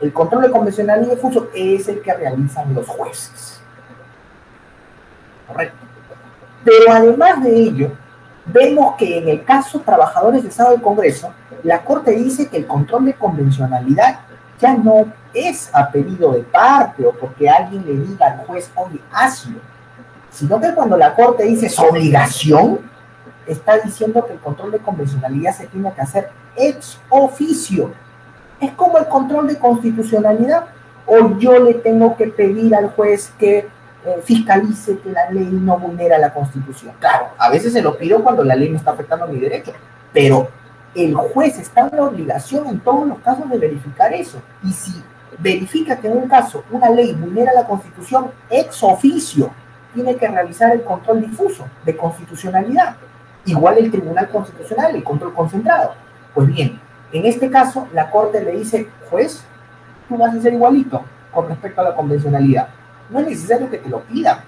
Speaker 2: El control de convencionalidad difuso es el que realizan los jueces. Correcto. Pero además de ello, vemos que en el caso trabajadores de Estado del Congreso, la Corte dice que el control de convencionalidad ya no es a pedido de parte o porque alguien le diga al juez, oye, hazlo, sino que cuando la Corte dice su obligación, está diciendo que el control de convencionalidad se tiene que hacer ex oficio. Es como el control de constitucionalidad. O yo le tengo que pedir al juez que eh, fiscalice que la ley no vulnera la Constitución. Claro, a veces se lo pido cuando la ley me está afectando mi derecho, pero el juez está en la obligación en todos los casos de verificar eso. Y si verifica que en un caso una ley vulnera la Constitución, ex oficio tiene que realizar el control difuso de constitucionalidad. Igual el Tribunal Constitucional, el control concentrado. Pues bien, en este caso la Corte le dice, juez, tú vas a ser igualito con respecto a la convencionalidad no es necesario que te lo pidan.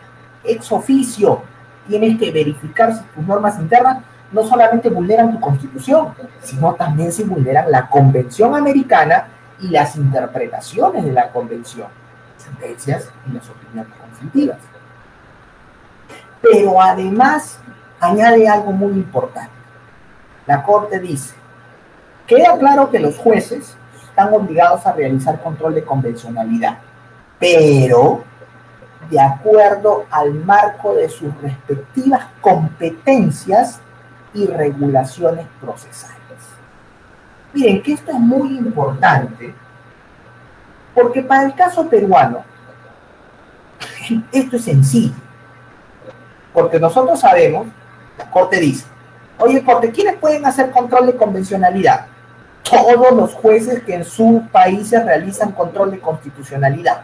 Speaker 2: Ex oficio, tienes que verificar si tus normas internas no solamente vulneran tu constitución, sino también si vulneran la Convención Americana y las interpretaciones de la Convención, sentencias y las opiniones consultivas. Pero además añade algo muy importante. La Corte dice, queda claro que los jueces están obligados a realizar control de convencionalidad, pero de acuerdo al marco de sus respectivas competencias y regulaciones procesales. Miren que esto es muy importante porque para el caso peruano esto es sencillo. Porque nosotros sabemos, la Corte dice, oye Corte, ¿quiénes pueden hacer control de convencionalidad? Todos los jueces que en sus países realizan control de constitucionalidad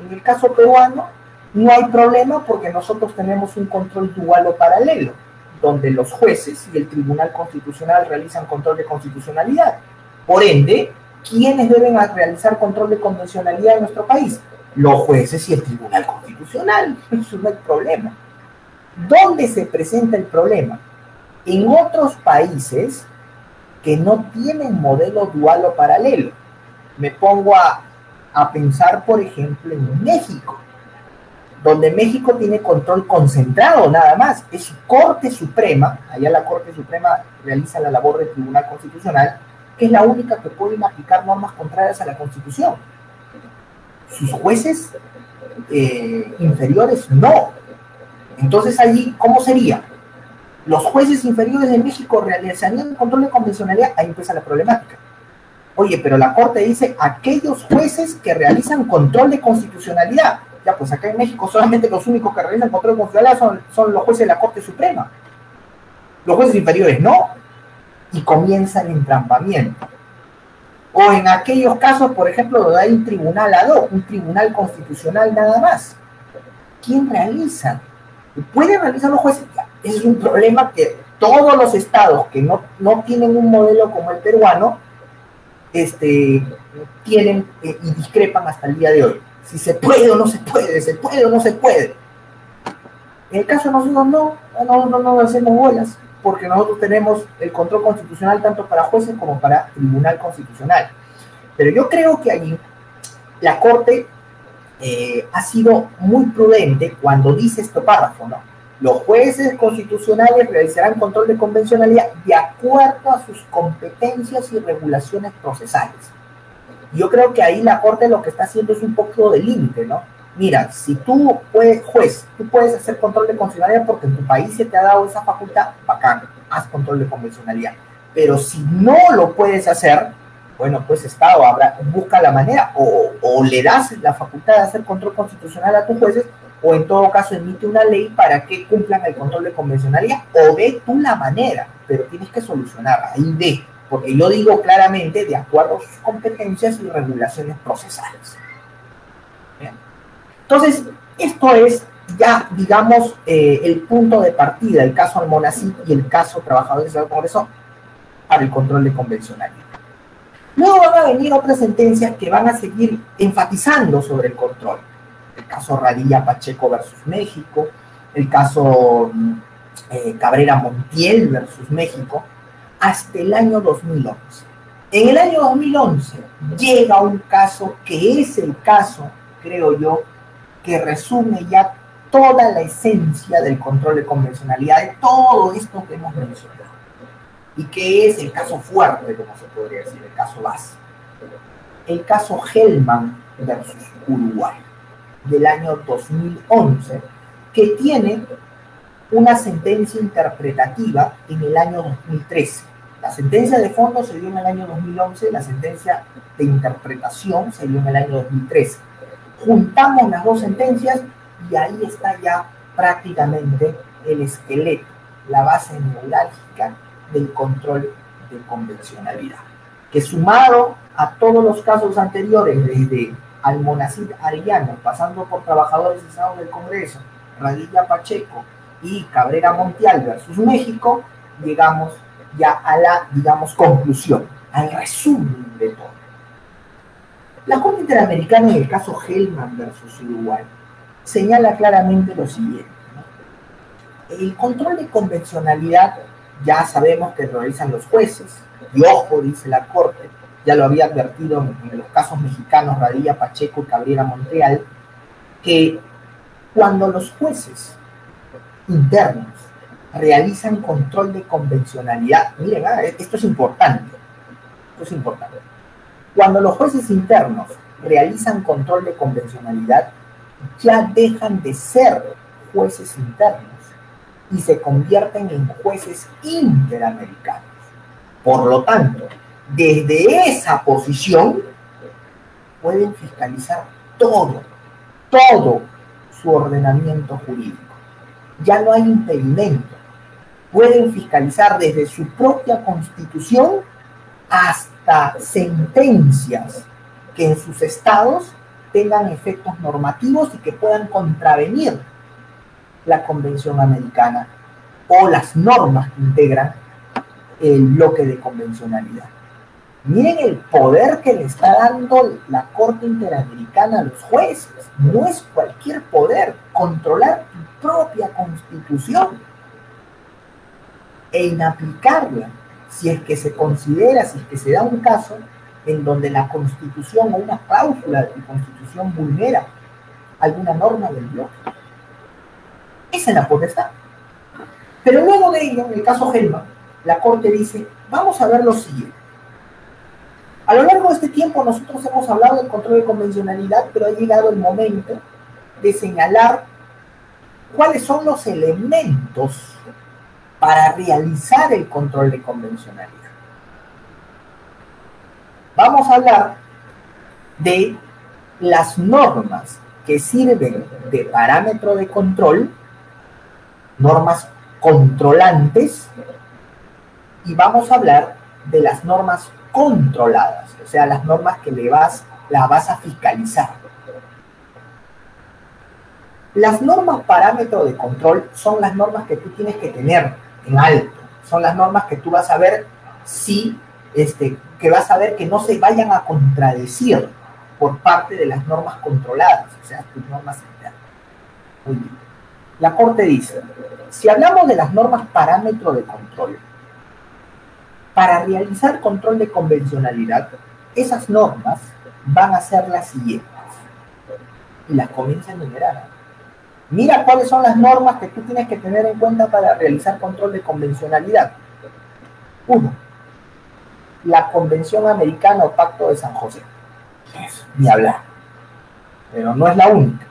Speaker 2: en el caso peruano no hay problema porque nosotros tenemos un control dual o paralelo, donde los jueces y el Tribunal Constitucional realizan control de constitucionalidad. Por ende, ¿quiénes deben realizar control de convencionalidad en nuestro país? los jueces y el Tribunal Constitucional. Eso no hay problema. ¿Dónde se presenta el problema? En otros países que no tienen modelo dual o paralelo. Me pongo a, a pensar, por ejemplo, en México, donde México tiene control concentrado nada más. Es su Corte Suprema, allá la Corte Suprema realiza la labor del Tribunal Constitucional, que es la única que puede aplicar normas contrarias a la Constitución. Sus jueces eh, inferiores no. Entonces allí, ¿cómo sería? Los jueces inferiores de México realizarían control de convencionalidad, ahí empieza la problemática. Oye, pero la Corte dice aquellos jueces que realizan control de constitucionalidad. Ya, pues acá en México solamente los únicos que realizan control de constitucionalidad son, los jueces de la Corte Suprema. Los jueces inferiores no. Y comienza el entrampamiento. O en aquellos casos, por ejemplo, donde hay un tribunal ad hoc, un tribunal constitucional nada más. ¿Quién realiza? ¿Pueden realizar los jueces? Ese es un problema que todos los estados que no, no tienen un modelo como el peruano, este, tienen eh, y discrepan hasta el día de hoy. Si se puede o no se puede, se puede o no se puede. En el caso de nosotros no, no, no, no hacemos bolas porque nosotros tenemos el control constitucional tanto para jueces como para tribunal constitucional. Pero yo creo que allí la Corte eh, ha sido muy prudente cuando dice este párrafo, ¿no? Los jueces constitucionales realizarán control de convencionalidad de acuerdo a sus competencias y regulaciones procesales. Yo creo que ahí la Corte lo que está haciendo es un poco de límite, ¿no? mira, si tú puedes, juez, tú puedes hacer control de convencionalidad porque en tu país se te ha dado esa facultad, bacán, haz control de convencionalidad. Pero si no lo puedes hacer, bueno, pues Estado habrá, busca la manera o, o, le das la facultad de hacer control constitucional a tus jueces o en todo caso emite una ley para que cumplan el control de convencionalidad o ve tú la manera, pero tienes que solucionar, ahí ve, porque yo digo claramente de acuerdo a sus competencias y regulaciones procesales. Entonces, esto es ya, digamos, eh, el punto de partida, el caso Almonacid y el caso Trabajadores del Congreso para el control de convencionalidad. Luego van a venir otras sentencias que van a seguir enfatizando sobre el control. Caso Radilla Pacheco versus México, el caso eh, Cabrera Montiel versus México, hasta el año 2011. En el año 2011 llega un caso que es el caso, creo yo, que resume ya toda la esencia del control de convencionalidad de todo esto que hemos mencionado. Y que es el caso fuerte, como se podría decir, el caso base. El caso Hellman versus Uruguay del año 2011, que tiene una sentencia interpretativa en el año 2013. La sentencia de fondo se dio en el año 2011, la sentencia de interpretación se dio en el año 2013 juntamos las dos sentencias y ahí está ya prácticamente el esqueleto, la base neurálgica del control de convencionalidad, que sumado a todos los casos anteriores, desde Almonacid Arellano, pasando por trabajadores cesados del Congreso, Radilla Pacheco y Cabrera Montial versus México, llegamos ya a la, digamos, conclusión, al resumen de todo. La Corte Interamericana en el caso Hellman versus Uruguay señala claramente lo siguiente. El control de convencionalidad ya sabemos que realizan los jueces, y ojo, dice la Corte, ya lo había advertido en, los casos mexicanos Radilla Pacheco y Cabrera Montreal, que cuando los jueces internos realizan control de convencionalidad, miren, ah, esto es importante, esto es importante cuando los jueces internos realizan control de convencionalidad, ya dejan de ser jueces internos y se convierten en jueces interamericanos. Por lo tanto, desde esa posición pueden fiscalizar todo, todo su ordenamiento jurídico. Ya no hay impedimento. Pueden fiscalizar desde su propia constitución hasta sentencias que en sus estados tengan efectos normativos y que puedan contravenir la Convención Americana o las normas que integran el bloque de convencionalidad. Miren el poder que le está dando la Corte Interamericana a los jueces. No es cualquier poder controlar tu propia constitución e inaplicarla si es que se considera, si es que se da un caso en donde la constitución o una cláusula de tu constitución vulnera alguna norma del bloque. Esa es la potestad. Pero luego de ello, en el caso Gelman, la Corte dice, vamos a ver lo siguiente. A lo largo de este tiempo nosotros hemos hablado del control de convencionalidad, pero ha llegado el momento de señalar cuáles son los elementos para realizar el control de convencionalidad. Vamos a hablar de las normas que sirven de parámetro de control, normas controlantes, y vamos a hablar de las normas controladas, o sea, las normas que le vas, la vas a fiscalizar. Las normas parámetro de control son las normas que tú tienes que tener en alto, son las normas que tú vas a ver si, este, que vas a ver que no se vayan a contradecir por parte de las normas controladas, o sea, tus normas internas. La Corte dice, si hablamos de las normas parámetro de control, para realizar control de convencionalidad, esas normas van a ser las siguientes. Y las comienza a enumerar. Mira cuáles son las normas que tú tienes que tener en cuenta para realizar control de convencionalidad. Uno, la Convención Americana o Pacto de San José. ni hablar. Pero no es la única.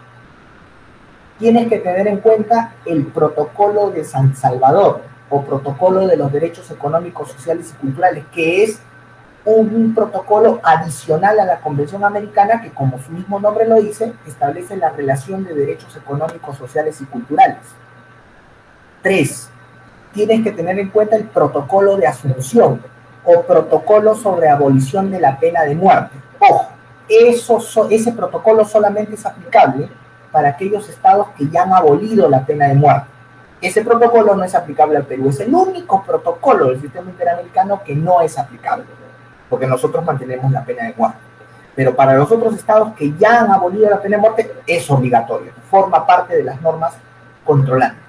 Speaker 2: Tienes que tener en cuenta el Protocolo de San Salvador, o Protocolo de los Derechos Económicos, Sociales y Culturales, que es un protocolo adicional a la Convención Americana que, como su mismo nombre lo dice, establece la relación de derechos económicos, sociales y culturales. Tres, tienes que tener en cuenta el protocolo de asunción o protocolo sobre abolición de la pena de muerte. Ojo, eso, ese protocolo solamente es aplicable para aquellos estados que ya han abolido la pena de muerte ese protocolo no es aplicable al Perú. Es el único protocolo del sistema interamericano que no es aplicable, porque nosotros mantenemos la pena de muerte. Pero para los otros estados que ya han abolido la pena de muerte, es obligatorio, forma parte de las normas controlantes.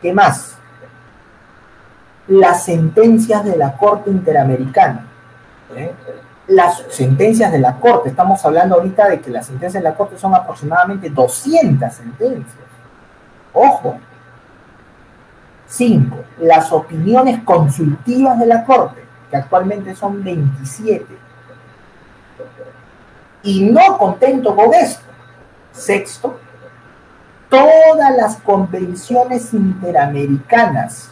Speaker 2: ¿Qué más? Las sentencias de la Corte Interamericana. ¿eh? Las sentencias de la Corte, estamos hablando ahorita de que las sentencias de la Corte son aproximadamente 200 sentencias. Ojo, 5. Las opiniones consultivas de la Corte, que actualmente son 27. Y no contento con esto. Sexto, todas las convenciones interamericanas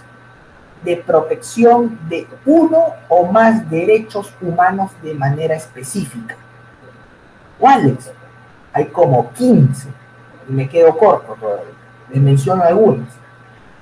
Speaker 2: de protección de uno o más derechos humanos de manera específica. ¿Cuáles? Hay como 15 y me quedo corto todavía. Les menciono algunas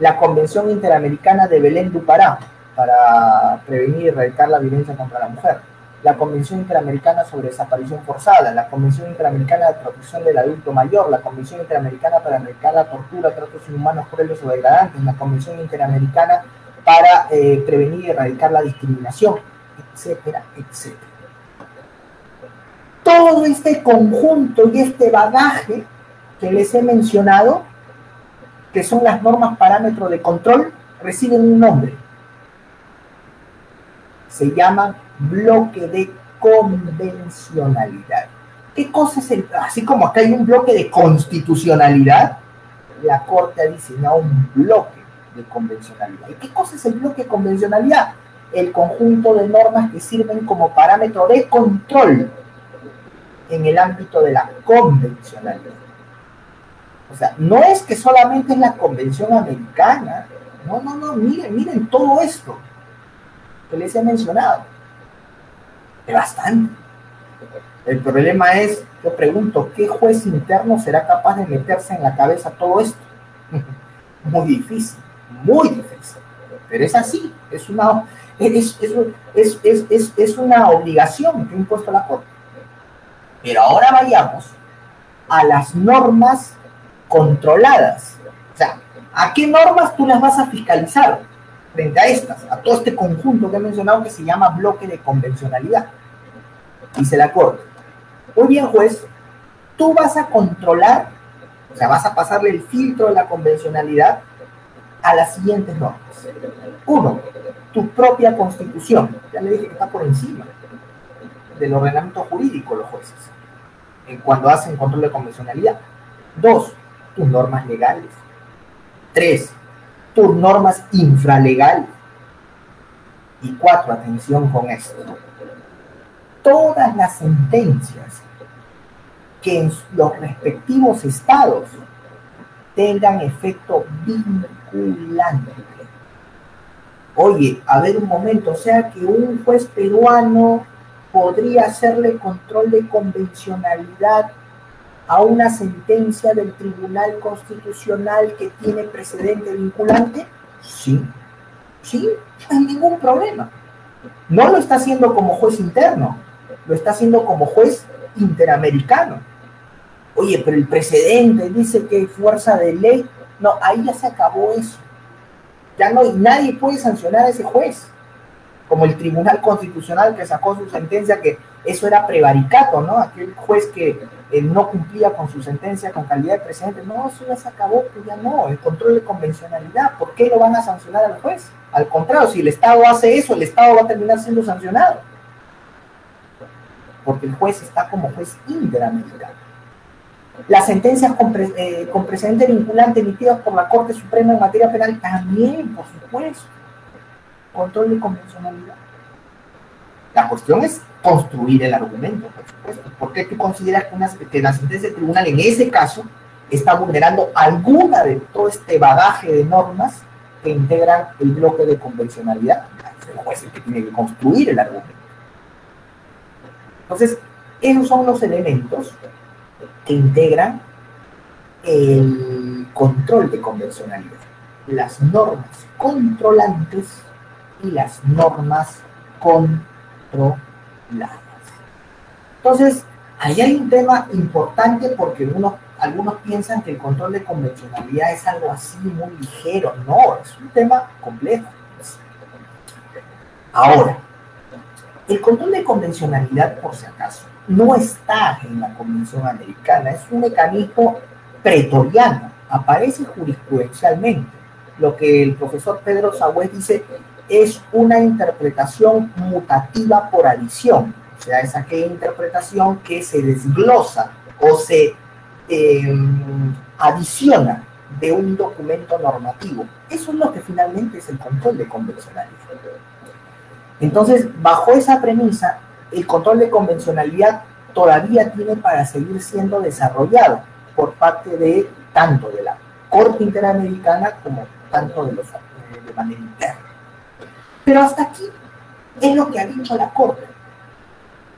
Speaker 2: la Convención Interamericana de Belén du Pará para prevenir y erradicar la violencia contra la mujer, la Convención Interamericana sobre Desaparición Forzada, la Convención Interamericana de Protección del Adulto Mayor, la Convención Interamericana para erradicar la tortura, tratos inhumanos, crueles o degradantes, la Convención Interamericana para eh, prevenir y erradicar la discriminación, etcétera, etcétera. Todo este conjunto y este bagaje que les he mencionado que son las normas parámetros de control, reciben un nombre. Se llama bloque de convencionalidad. ¿Qué cosa es el, así como acá hay un bloque de constitucionalidad, la Corte ha diseñado un bloque de convencionalidad. ¿Y qué cosa es el bloque de convencionalidad? El conjunto de normas que sirven como parámetro de control en el ámbito de la convencionalidad. O sea, no es que solamente es la convención americana. No, no, no, miren, miren todo esto que les he mencionado. Es bastante. El problema es, yo pregunto, ¿qué juez interno será capaz de meterse en la cabeza todo esto? muy difícil, muy difícil. Pero es así, es una, es, es, es una obligación que ha impuesto la Corte. Pero ahora vayamos a las normas controladas. O sea, ¿a qué normas tú las vas a fiscalizar? frente a estas, a todo este conjunto que he mencionado que se llama bloque de convencionalidad. Dice la Corte, muy bien juez, tú vas a controlar, o sea, vas a pasarle el filtro de la convencionalidad a las siguientes normas. Uno, tu propia constitución. Ya le dije que está por encima del ordenamiento jurídico los jueces, cuando hacen control de convencionalidad. Dos, tus normas legales. Tres, tus normas infralegales. Y cuatro, atención con esto. Todas las sentencias que en los respectivos estados tengan efecto vinculante. Oye, a ver un momento, o sea que un juez peruano podría hacerle control de convencionalidad a una sentencia del Tribunal Constitucional que tiene precedente vinculante? Sí, sí, no hay ningún problema. No lo está haciendo como juez interno, lo está haciendo como juez interamericano. Oye, pero el precedente dice que hay fuerza de ley. No, ahí ya se acabó eso. Ya no, nadie puede sancionar a ese juez como el Tribunal Constitucional que sacó su sentencia que eso era prevaricato, ¿no? Aquel juez que eh, no cumplía con su sentencia con calidad de presidente, no, eso ya se acabó, que ya no, el control de convencionalidad, ¿por qué lo van a sancionar al juez? Al contrario, si el Estado hace eso, el Estado va a terminar siendo sancionado, porque el juez está como juez interamericano. Las sentencias con, eh, con vinculante emitidas por la Corte Suprema en materia penal también, por supuesto control de convencionalidad. La cuestión es construir el argumento, por supuesto. ¿Por qué tú consideras que, la sentencia del tribunal en ese caso está vulnerando alguna de todo este bagaje de normas que integran el bloque de convencionalidad? El que tiene que construir el argumento. Entonces, esos son los elementos que integran el control de convencionalidad. Las normas controlantes y las normas Entonces, ahí hay un tema importante porque unos, algunos piensan que el control de convencionalidad es algo así muy ligero. No, es un tema complejo. Ahora, el control de convencionalidad, por si acaso, no está en la Convención Americana, es un mecanismo pretoriano, aparece jurisprudencialmente. Lo que el profesor Pedro Sagüez dice es una interpretación mutativa por adición, o sea, es aquella interpretación que se desglosa o se em, adiciona de un documento normativo. Eso es lo que finalmente es el control de convencionalidad. Entonces, bajo esa premisa, el control de convencionalidad todavía tiene para seguir siendo desarrollado por parte de tanto de la Corte Interamericana como tanto de los eh, de manera interna. Pero hasta aquí es lo que ha dicho la Corte.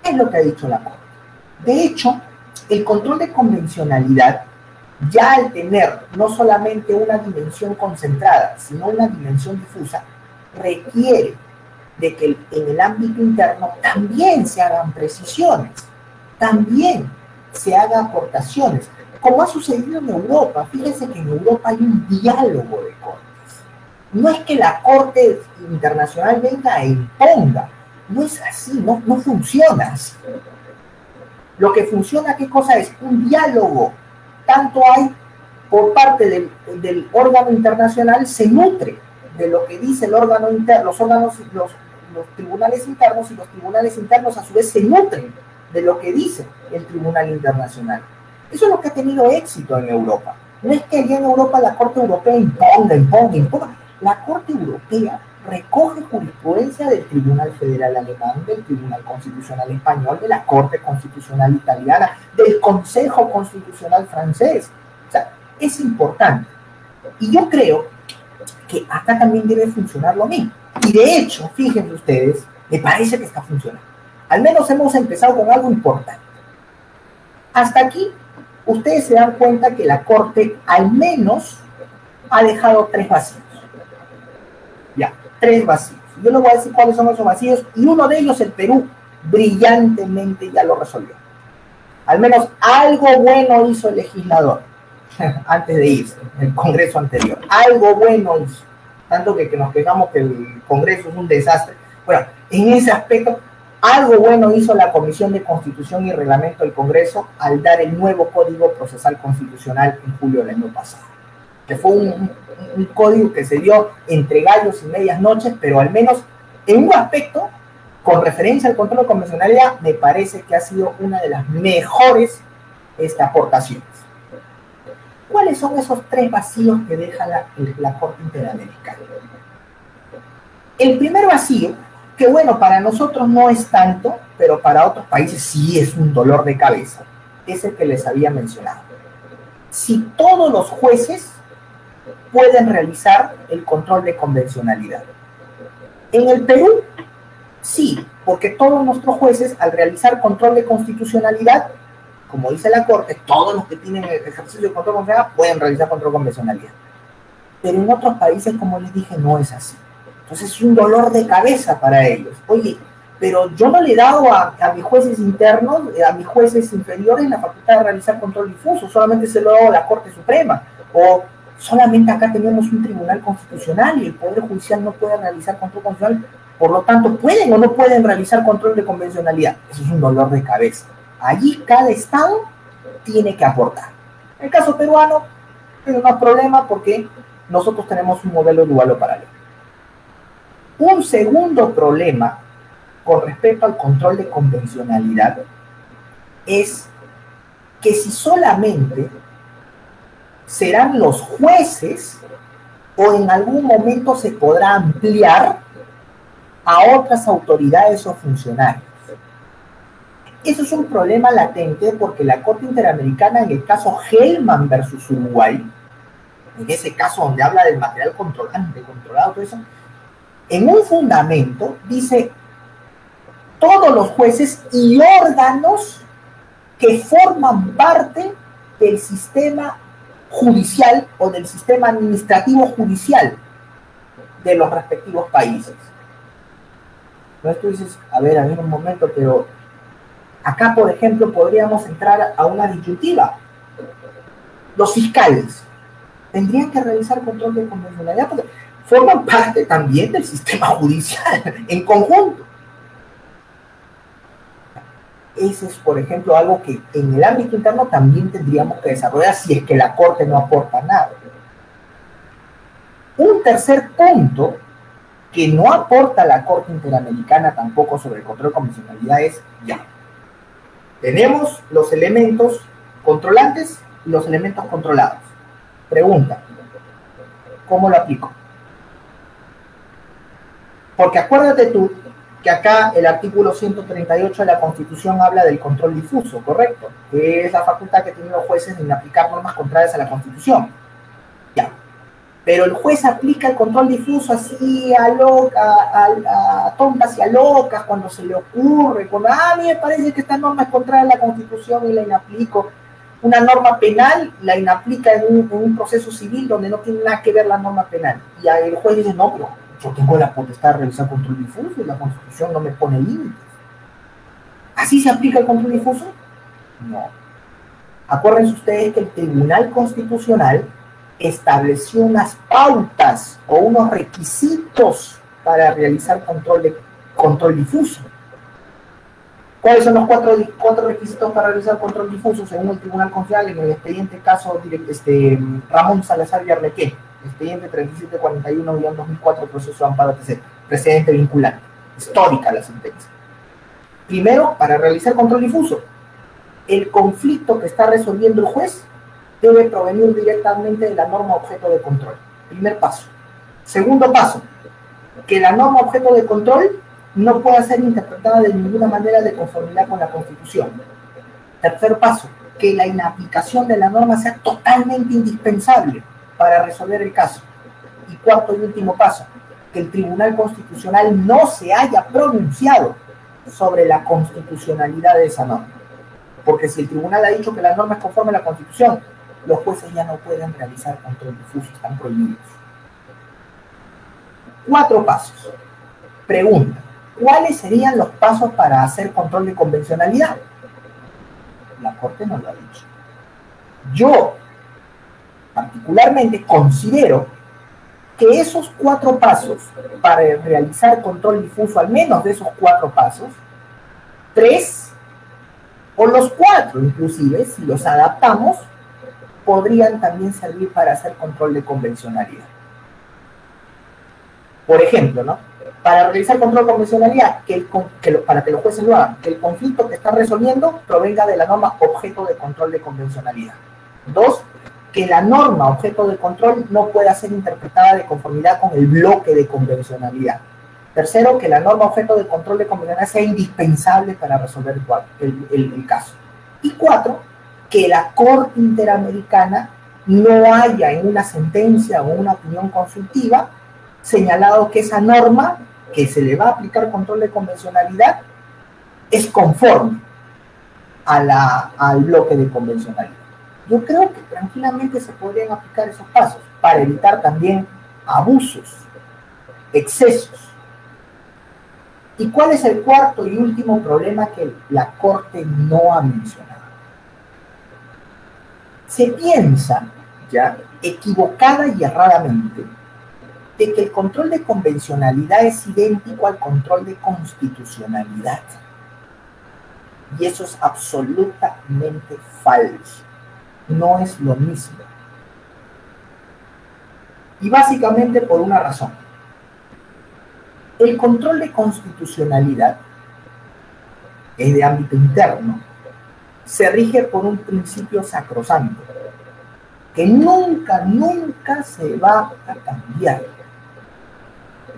Speaker 2: Es lo que ha dicho la Corte. De hecho, el control de convencionalidad, ya al tener no solamente una dimensión concentrada, sino una dimensión difusa, requiere de que en el ámbito interno también se hagan precisiones, también se hagan aportaciones, como ha sucedido en Europa. Fíjense que en Europa hay un diálogo de corte no es que la Corte Internacional venga e imponga, no es así, no, no funciona así. Lo que funciona, ¿qué cosa es? Un diálogo. Tanto hay por parte del, órgano internacional, se nutre de lo que dice el órgano interno, los órganos, los, tribunales internos y los tribunales internos a su vez se nutren de lo que dice el Tribunal Internacional. Eso es lo que ha tenido éxito en Europa. No es que allá en Europa la Corte Europea imponga, imponga, imponga la Corte Europea recoge jurisprudencia del Tribunal Federal Alemán, del Tribunal Constitucional Español, de la Corte Constitucional Italiana, del Consejo Constitucional Francés. O sea, es importante. Y yo creo que acá también debe funcionar lo mismo. Y de hecho, fíjense ustedes, me parece que está funcionando. Al menos hemos empezado con algo importante. Hasta aquí, ustedes se dan cuenta que la Corte al menos ha dejado tres vacíos tres vacíos. Yo les voy a decir cuáles son esos vacíos y uno de ellos, el Perú, brillantemente ya lo resolvió. Al menos algo bueno hizo el legislador antes de irse, el Congreso anterior. Algo bueno hizo. tanto que, que nos quejamos que el Congreso es un desastre. Bueno, en ese aspecto, algo bueno hizo la Comisión de Constitución y Reglamento del Congreso al dar el nuevo Código Procesal Constitucional en julio del año pasado. Que fue un, código que se dio entre gallos y medias noches, pero al menos en un aspecto, con referencia al control de convencionalidad, me parece que ha sido una de las mejores este, aportaciones. ¿Cuáles son esos tres vacíos que deja la, la Corte Interamericana? El primer vacío, que bueno, para nosotros no es tanto, pero para otros países sí es un dolor de cabeza, es el que les había mencionado. Si todos los jueces pueden realizar el control de convencionalidad. En el Perú, sí, porque todos nuestros jueces, al realizar control de constitucionalidad, como dice la Corte, todos los que tienen el ejercicio de control convencional pueden realizar control convencionalidad. Pero en otros países, como les dije, no es así. Entonces es un dolor de cabeza para ellos. Oye, pero yo no le he dado a, a, mis jueces internos, a mis jueces inferiores la facultad de realizar control difuso, solamente se lo he dado a la Corte Suprema. O solamente acá tenemos un tribunal constitucional y el Poder Judicial no puede realizar control constitucional, por lo tanto, ¿pueden o no pueden realizar control de convencionalidad? Eso es un dolor de cabeza. Allí cada Estado tiene que aportar. En el caso peruano, no es problema porque nosotros tenemos un modelo dual o paralelo. Un segundo problema con respecto al control de convencionalidad es que si solamente serán los jueces o en algún momento se podrá ampliar a otras autoridades o funcionarios. Eso es un problema latente porque la Corte Interamericana en el caso Hellman versus Uruguay, en ese caso donde habla del material controlante, controlado, todo eso, en un fundamento dice todos los jueces y órganos que forman parte del sistema judicial o del sistema administrativo judicial de los respectivos países. Entonces tú dices, a ver, a ver un momento, pero acá, por ejemplo, podríamos entrar a una disyuntiva. Los fiscales tendrían que realizar control de convencionalidad porque forman parte también del sistema judicial en conjunto. Ese es, por ejemplo, algo que en el ámbito interno también tendríamos que desarrollar si es que la Corte no aporta nada. Un tercer punto que no aporta la Corte Interamericana tampoco sobre el control de convencionalidad es ya. Tenemos los elementos controlantes y los elementos controlados. Pregunta, ¿cómo lo aplico? Porque acuérdate tú que acá el artículo 138 de la Constitución habla del control difuso, ¿correcto? Es la facultad que tienen los jueces en aplicar normas contrarias a la Constitución. Ya. Pero el juez aplica el control difuso así a, loca, a, a, tontas y a locas cuando se le ocurre, cuando, ah, a mí me parece que esta norma es contraria a la Constitución y la inaplico. Una norma penal la inaplica en un, en un proceso civil donde no tiene nada que ver la norma penal. Y el juez dice, no, pero yo tengo la potestad de realizar control difuso y la Constitución no me pone límites. ¿Así se aplica el control difuso? No. Acuérdense ustedes que el Tribunal Constitucional estableció unas pautas o unos requisitos para realizar control, control difuso. ¿Cuáles son los cuatro, cuatro requisitos para realizar control difuso según el Tribunal Constitucional en el expediente caso este, Ramón Salazar y Arlequé? Expediente 3741-2004, proceso de amparo TC, precedente vinculante, histórica la sentencia. Primero, para realizar control difuso, el conflicto que está resolviendo el juez debe provenir directamente de la norma objeto de control. Primer paso. Segundo paso, que la norma objeto de control no pueda ser interpretada de ninguna manera de conformidad con la Constitución. Tercer paso, que la inaplicación de la norma sea totalmente indispensable para resolver el caso. Y cuarto y último paso, que el Tribunal Constitucional no se haya pronunciado sobre la constitucionalidad de esa norma. Porque si el tribunal ha dicho que la norma es conforme a la Constitución, los jueces ya no pueden realizar control difuso, están prohibidos. Cuatro pasos. Pregunta, ¿cuáles serían los pasos para hacer control de convencionalidad? La Corte no lo ha dicho. Yo particularmente considero que esos cuatro pasos, para realizar control difuso, al menos de esos cuatro pasos, tres o los cuatro inclusive, si los adaptamos, podrían también servir para hacer control de convencionalidad. Por ejemplo, ¿no? Para realizar control de convencionalidad, que, el, para que los jueces lo hagan, que el conflicto que está resolviendo provenga de la norma objeto de control de convencionalidad. Dos, que la norma objeto de control no pueda ser interpretada de conformidad con el bloque de convencionalidad. Tercero, que la norma objeto de control de convencionalidad sea indispensable para resolver el, caso. Y cuatro, que la Corte Interamericana no haya en una sentencia o una opinión consultiva señalado que esa norma que se le va a aplicar control de convencionalidad es conforme al bloque de convencionalidad. Yo creo que tranquilamente se podrían aplicar esos pasos para evitar también abusos, excesos. ¿Y cuál es el cuarto y último problema que la Corte no ha mencionado? Se piensa, ya, equivocada y erradamente, de que el control de convencionalidad es idéntico al control de constitucionalidad. Y eso es absolutamente falso. No es lo mismo. Y básicamente por una razón. El control de constitucionalidad es de ámbito interno. Se rige por un principio sacrosanto que nunca, nunca se va a cambiar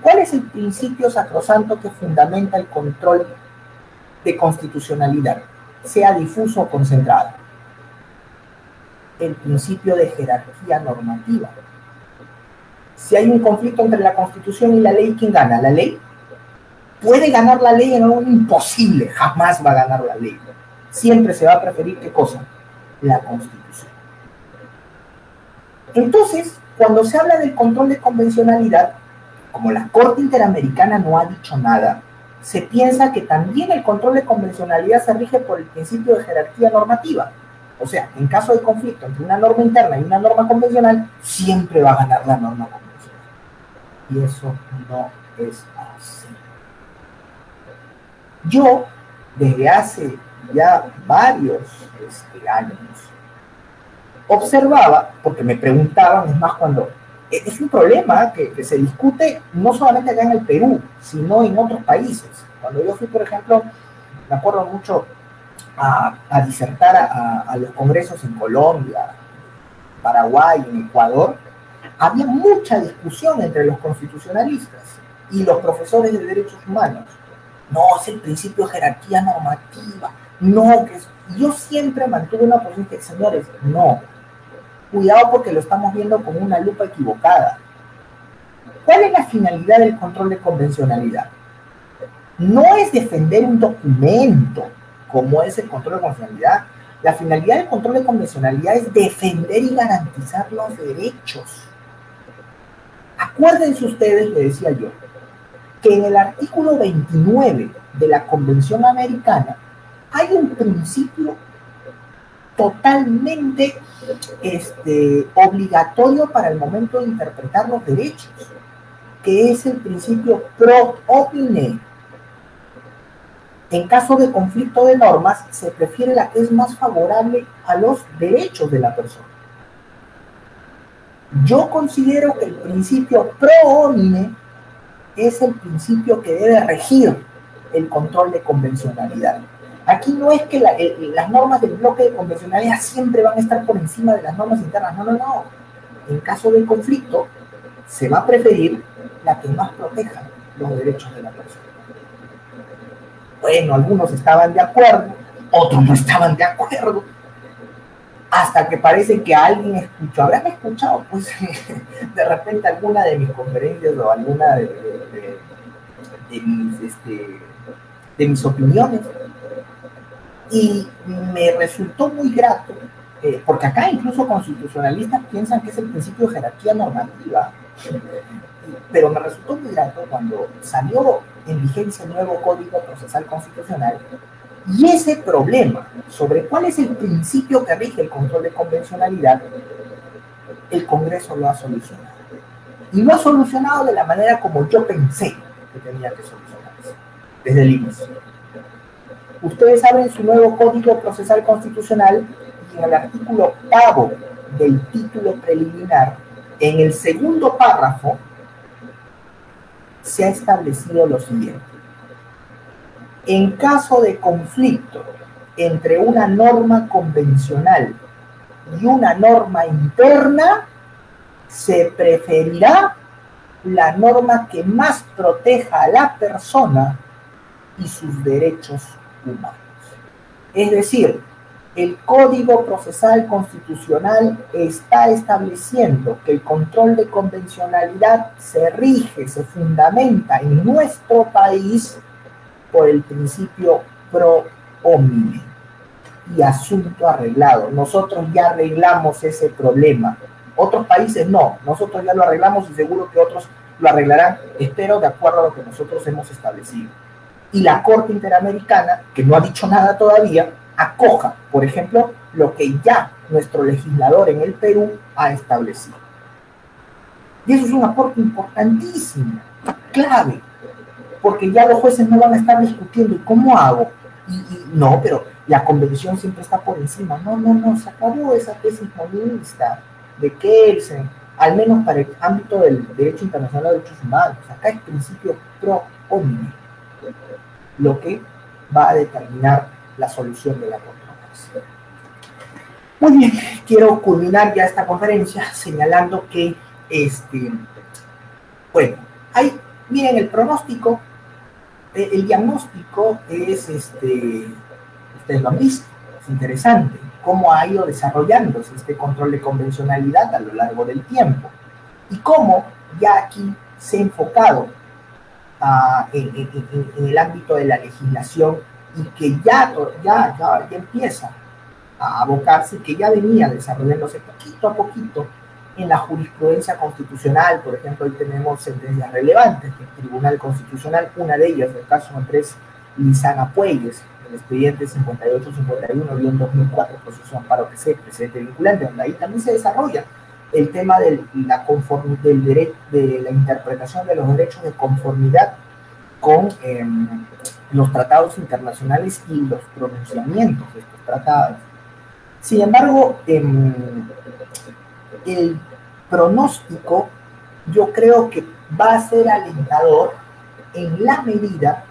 Speaker 2: ¿Cuál es el principio sacrosanto que fundamenta el control de constitucionalidad, sea difuso o concentrado? El principio de jerarquía normativa. Si hay un conflicto entre la Constitución y la ley, ¿quién gana? ¿La ley? ¿Puede ganar la ley en algo imposible? Jamás va a ganar la ley. Siempre se va a preferir qué cosa? La Constitución. Entonces, cuando se habla del control de convencionalidad, como la Corte Interamericana no ha dicho nada, se piensa que también el control de convencionalidad se rige por el principio de jerarquía normativa. O sea, en caso de conflicto entre una norma interna y una norma convencional, siempre va a ganar la norma convencional. Y eso no es así. Yo, desde hace ya varios este, años, observaba, porque me preguntaban, es más, cuando es un problema que, se discute no solamente acá en el Perú, sino en otros países. Cuando yo fui, por ejemplo, me acuerdo mucho a, disertar a, los congresos en Colombia, Paraguay, en Ecuador, había mucha discusión entre los constitucionalistas y los profesores de derechos humanos. No, es el principio de jerarquía normativa. No, yo siempre mantuve una posición que, señores, no, Cuidado porque lo estamos viendo con una lupa equivocada. ¿Cuál es la finalidad del control de convencionalidad? No es defender un documento como es el control de convencionalidad. La finalidad del control de convencionalidad es defender y garantizar los derechos. Acuérdense ustedes, le decía yo, que en el artículo 29 de la Convención Americana hay un principio totalmente este, obligatorio para el momento de interpretar los derechos, que es el principio pro opine. En caso de conflicto de normas, se prefiere la que es más favorable a los derechos de la persona. Yo considero que el principio pro omine es el principio que debe regir el control de convencionalidad. Aquí no es que eh, las normas del bloque de convencionalidad siempre van a estar por encima de las normas internas. No, no, no. En caso de conflicto, se va a preferir la que más proteja los derechos de la persona. Bueno, algunos estaban de acuerdo, otros no estaban de acuerdo, hasta que parece que alguien escuchó. ¿Habrán escuchado, pues, de repente alguna de mis conferencias o alguna de, mis, este, de mis opiniones? Y me resultó muy grato, eh, porque acá incluso constitucionalistas piensan que es el principio de jerarquía normativa, pero me resultó muy grato cuando salió en vigencia el nuevo Código Procesal Constitucional y ese problema sobre cuál es el principio que rige el control de convencionalidad, el Congreso lo ha solucionado. y no ha solucionado de la manera como yo pensé que tenía que solucionarse desde el inicio. Ustedes saben su nuevo Código Procesal Constitucional y en el artículo octavo del título preliminar, en el segundo párrafo, se ha establecido lo siguiente. En caso de conflicto entre una norma convencional y una norma interna, se preferirá la norma que más proteja a la persona y sus derechos humanos. Es decir, el Código Procesal Constitucional está estableciendo que el control de convencionalidad se rige, se fundamenta en nuestro país por el principio pro homine y asunto arreglado. Nosotros ya arreglamos ese problema. Otros países no. Nosotros ya lo arreglamos y seguro que otros lo arreglarán, espero, de acuerdo a lo que nosotros hemos establecido y la Corte Interamericana, que no ha dicho nada todavía, acoja, por ejemplo, lo que ya nuestro legislador en el Perú ha establecido. Y eso es un aporte importantísimo, clave, porque ya los jueces no van a estar discutiendo, ¿y cómo hago? Y, no, pero la convención siempre está por encima. No, no, no, se acabó esa tesis monista de Kelsen, al menos para el ámbito del derecho internacional de derechos humanos. Acá es principio pro hombre lo que va a determinar la solución de la controversia. Muy bien, quiero culminar ya esta conferencia señalando que, este, bueno, hay, miren, el pronóstico, eh, el diagnóstico es, este, ustedes lo han visto, es interesante, cómo ha ido desarrollándose este control de convencionalidad a lo largo del tiempo y cómo ya aquí se ha enfocado en, el ámbito de la legislación y que ya, ya, ya, empieza a abocarse, que ya venía desarrollándose poquito a poquito en la jurisprudencia constitucional, por ejemplo, hoy tenemos sentencias relevantes del Tribunal Constitucional, una de ellas, el caso Andrés Lizana Puelles, el expediente 5851-2004, proceso amparo que se precedente vinculante, donde ahí también se desarrolla el tema de la, del derecho, de la interpretación de los derechos de conformidad con em, los tratados internacionales y los pronunciamientos de estos tratados. Sin embargo, em, el pronóstico yo creo que va a ser alentador en la medida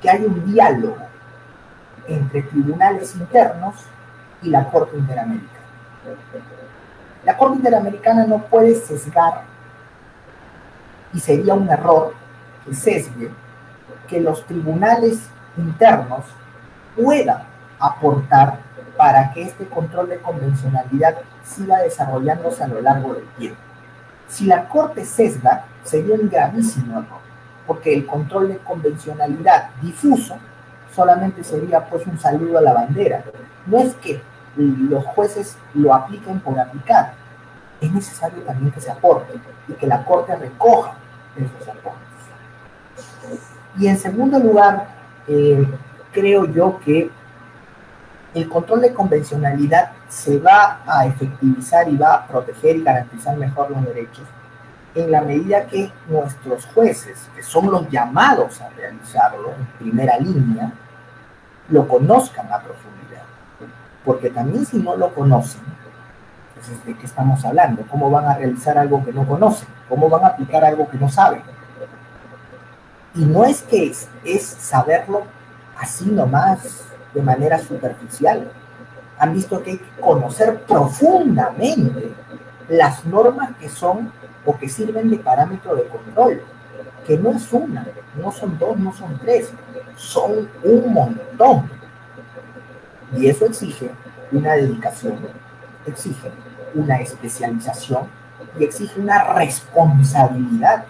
Speaker 2: que hay un diálogo entre tribunales internos y la Corte Interamericana. La Corte Interamericana no puede sesgar, y sería un error sesgue, que los tribunales internos puedan aportar para que este control de convencionalidad siga desarrollándose a lo largo del tiempo. Si la Corte sesga, sería un gravísimo error, porque el control de convencionalidad difuso solamente sería pues un saludo a la bandera. No es que los jueces lo apliquen por aplicar. Es necesario también que se aporte y que la Corte recoja esos aportes. Y en segundo lugar, eh, creo yo que el control de convencionalidad se va a efectivizar y va a proteger y garantizar mejor los derechos en la medida que nuestros jueces, que son los llamados a realizarlo en primera línea, lo conozcan a profundidad porque también si no lo conocen, entonces ¿de qué estamos hablando? ¿Cómo van a realizar algo que no conocen? ¿Cómo van a aplicar algo que no saben? Y no es que es, saberlo así nomás, de manera superficial. Han visto que hay que conocer profundamente las normas que son o que sirven de parámetro de control, que no es una, no son dos, no son tres, son un montón. Y eso exige una dedicación, exige una especialización y exige una responsabilidad.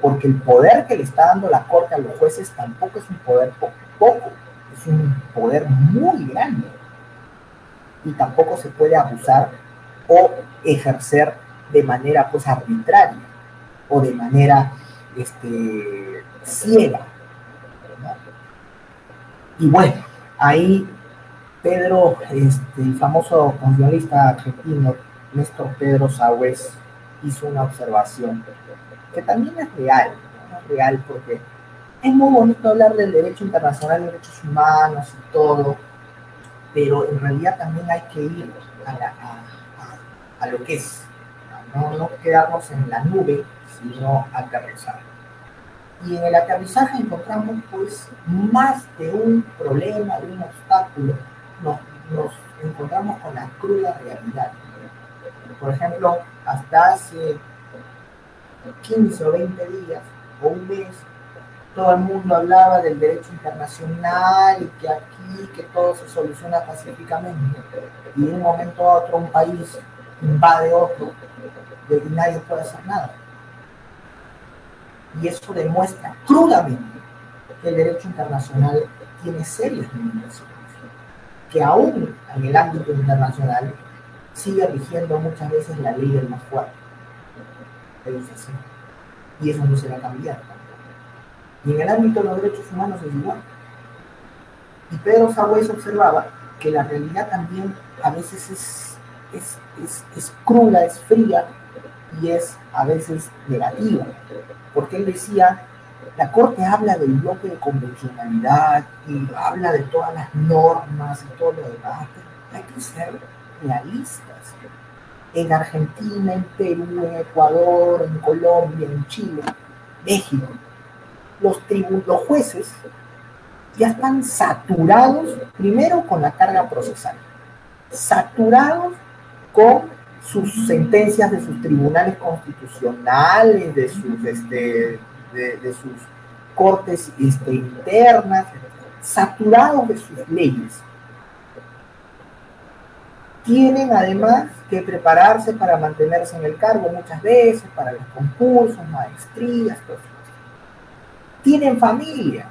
Speaker 2: Porque el poder que le está dando la Corte a los jueces tampoco es un poder poco, es un poder muy grande. Y tampoco se puede abusar o ejercer de manera pues arbitraria o de manera este, ciega. Y bueno, ahí Pedro, este, el famoso constitucionalista argentino, Néstor Pedro Sagüez, hizo una observación que también es real, es real porque es muy bonito hablar del derecho internacional, de derechos humanos y todo, pero en realidad también hay que ir a, a, lo que es, no, no quedarnos en la nube, sino aterrizar. Y en el aterrizaje encontramos pues más de un problema, de un obstáculo, nos, nos encontramos con la cruda realidad. Por ejemplo, hasta hace 15 o 20 días o un mes, todo el mundo hablaba del derecho internacional y que aquí, que todo se soluciona pacíficamente. Y de un momento a otro un país invade otro y nadie puede hacer nada. Y eso demuestra crudamente que el derecho internacional tiene serias limitaciones, que aún en el ámbito internacional sigue rigiendo muchas veces la ley del más fuerte. Y eso no se va a cambiar. Y en el ámbito de los derechos humanos es igual. Y Pedro Sagüez observaba que la realidad también a veces es, es, es, es cruda, es fría y es a veces negativa. Porque él decía, la Corte habla del bloque de convencionalidad y habla de todas las normas y todo lo demás, hay que ser realistas. En Argentina, en Perú, en Ecuador, en Colombia, en Chile, México, los, los jueces ya están saturados, primero con la carga procesal, saturados con sus sentencias de sus tribunales constitucionales, de sus, este, de, sus cortes este, internas, saturados de sus leyes. Tienen además que prepararse para mantenerse en el cargo muchas veces, para los concursos, maestrías, eso tienen familia.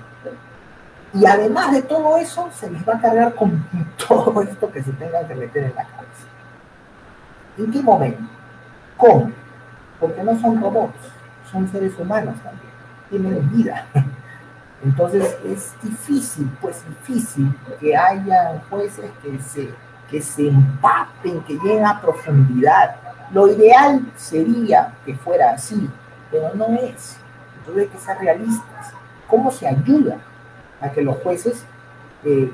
Speaker 2: Y además de todo eso, se les va a cargar con todo esto que se tengan que meter en la cabeza. ¿En qué momento? ¿Cómo? Porque no son robots, son seres humanos también, tienen vida. Entonces es difícil, pues difícil que haya jueces que se, que se empapen, que lleguen a profundidad. Lo ideal sería que fuera así, pero no es. Entonces hay que ser realistas. ¿Cómo se ayuda a que los jueces eh,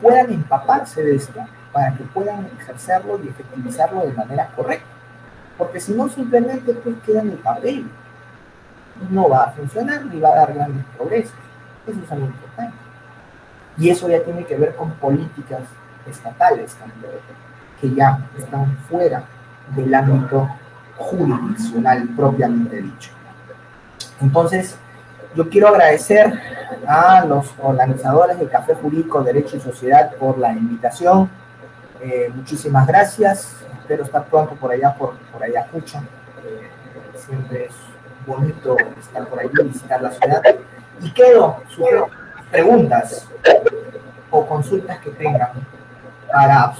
Speaker 2: puedan empaparse de esto para que puedan ejercerlo y efectivizarlo de manera correcta? Porque si no, simplemente pues queda en el papel. No va a funcionar ni va a dar grandes progresos. Eso es algo importante. Y eso ya tiene que ver con políticas estatales que ya están fuera del ámbito jurisdiccional propiamente dicho. Entonces, yo quiero agradecer a los organizadores del Café Jurídico Derecho y Sociedad por la invitación. Eh, muchísimas gracias. Espero estar pronto por allá, por, por Ayacucho. Eh, siempre es bonito estar por allí, visitar la ciudad. Y quedo sus preguntas o consultas que tengan para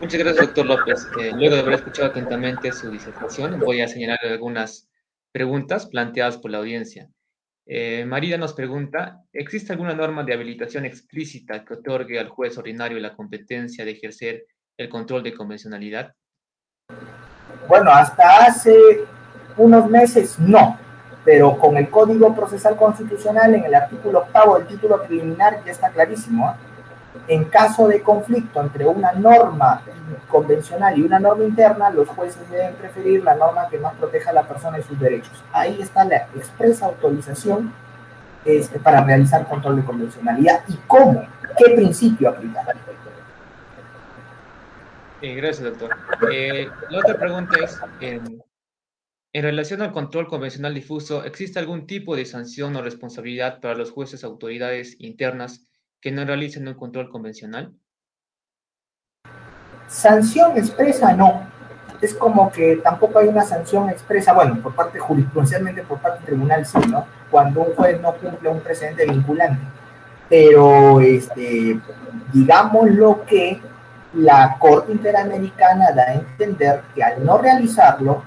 Speaker 1: Muchas gracias, doctor López. Eh, luego de haber escuchado atentamente su disertación, voy a señalar algunas Preguntas planteadas por la audiencia. Eh, Marida nos pregunta, ¿existe alguna norma de habilitación explícita que otorgue al juez ordinario la competencia de ejercer el control de convencionalidad?
Speaker 2: Bueno, hasta hace unos meses no, pero con el Código Procesal Constitucional en el artículo octavo del título preliminar ya está clarísimo. ¿eh? En caso de conflicto entre una norma convencional y una norma interna, los jueces deben preferir la norma que más proteja a la persona y sus derechos. Ahí está la expresa autorización este, para realizar control de convencionalidad y cómo, qué principio aplicar.
Speaker 1: gracias, doctor. Eh, la otra pregunta es, en, en relación al control convencional difuso, ¿existe algún tipo de sanción o responsabilidad para los jueces autoridades internas que no realicen un control convencional?
Speaker 2: Sanción expresa no. Es como que tampoco hay una sanción expresa, bueno, por parte jurisprudencialmente, por parte del tribunal sí, ¿no? Cuando un juez no cumple un precedente vinculante. Pero, este, digamos lo que la Corte Interamericana da a entender que al no realizarlo,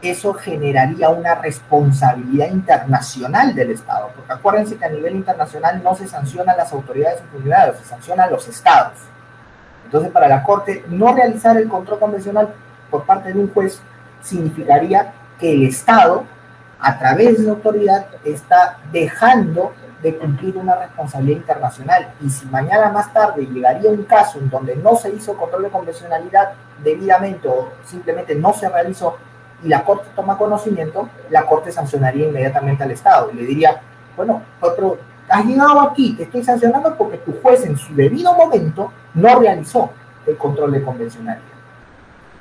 Speaker 2: eso generaría una responsabilidad internacional del Estado, porque acuérdense que a nivel internacional no se sanciona a las autoridades funcionarios, se sanciona a los estados. Entonces, para la Corte, no realizar el control convencional por parte de un juez significaría que el Estado, a través de la autoridad, está dejando de cumplir una responsabilidad internacional. Y si mañana más tarde llegaría un caso en donde no se hizo control de convencionalidad debidamente o simplemente no se realizó y la Corte toma conocimiento, la Corte sancionaría inmediatamente al Estado y le diría, bueno, pero has llegado aquí, te estoy sancionando porque tu juez en su debido momento no realizó el control de convencionalidad.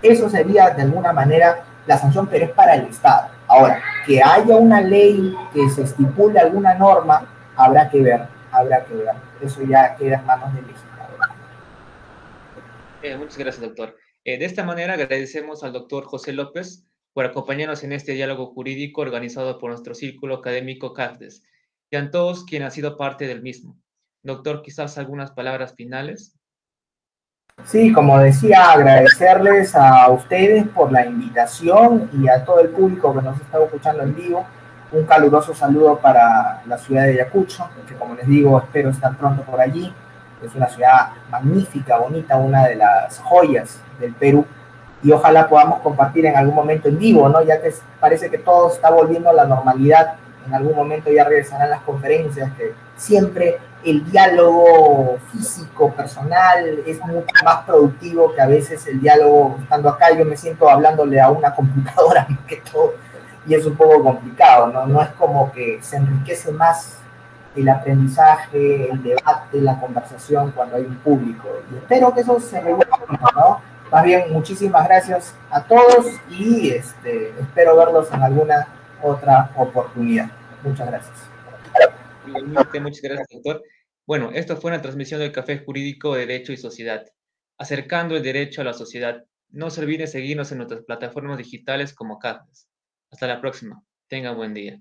Speaker 2: Eso sería de alguna manera la sanción, pero es para el Estado. Ahora, que haya una ley que se estipule alguna norma habrá que ver, habrá que ver. Eso ya queda en manos del legislador.
Speaker 1: Eh, muchas gracias, doctor. Eh, de esta manera agradecemos al doctor José López por acompañarnos en este diálogo jurídico organizado por nuestro círculo académico CAFDES y a todos quienes han sido parte del mismo. Doctor, quizás algunas palabras finales.
Speaker 2: Sí, como decía, agradecerles a ustedes por la invitación y a todo el público que nos está escuchando en vivo un caluroso saludo para la ciudad de Ayacucho, que como les digo, espero estar pronto por allí. Es una ciudad magnífica, bonita, una de las joyas del Perú. Y ojalá podamos compartir en algún momento en vivo, ¿no? Ya que parece que todo está volviendo a la normalidad. En algún momento ya regresarán las conferencias, que siempre el diálogo físico, personal, es mucho más productivo que a veces el diálogo estando acá. Yo me siento hablándole a una computadora más que todo y es un poco complicado, ¿no? No es como que se enriquece más el aprendizaje, el debate, la conversación cuando hay un público. Y espero que eso se revuelva, ¿no? Más bien, muchísimas gracias a todos y este, espero verlos en alguna otra oportunidad. Muchas gracias.
Speaker 1: muchas gracias, doctor. Bueno, esto fue una transmisión del Café Jurídico de Derecho y Sociedad, acercando el derecho a la sociedad. No se olviden seguirnos en nuestras plataformas digitales como CAFES. Hasta la próxima. Tenga buen día.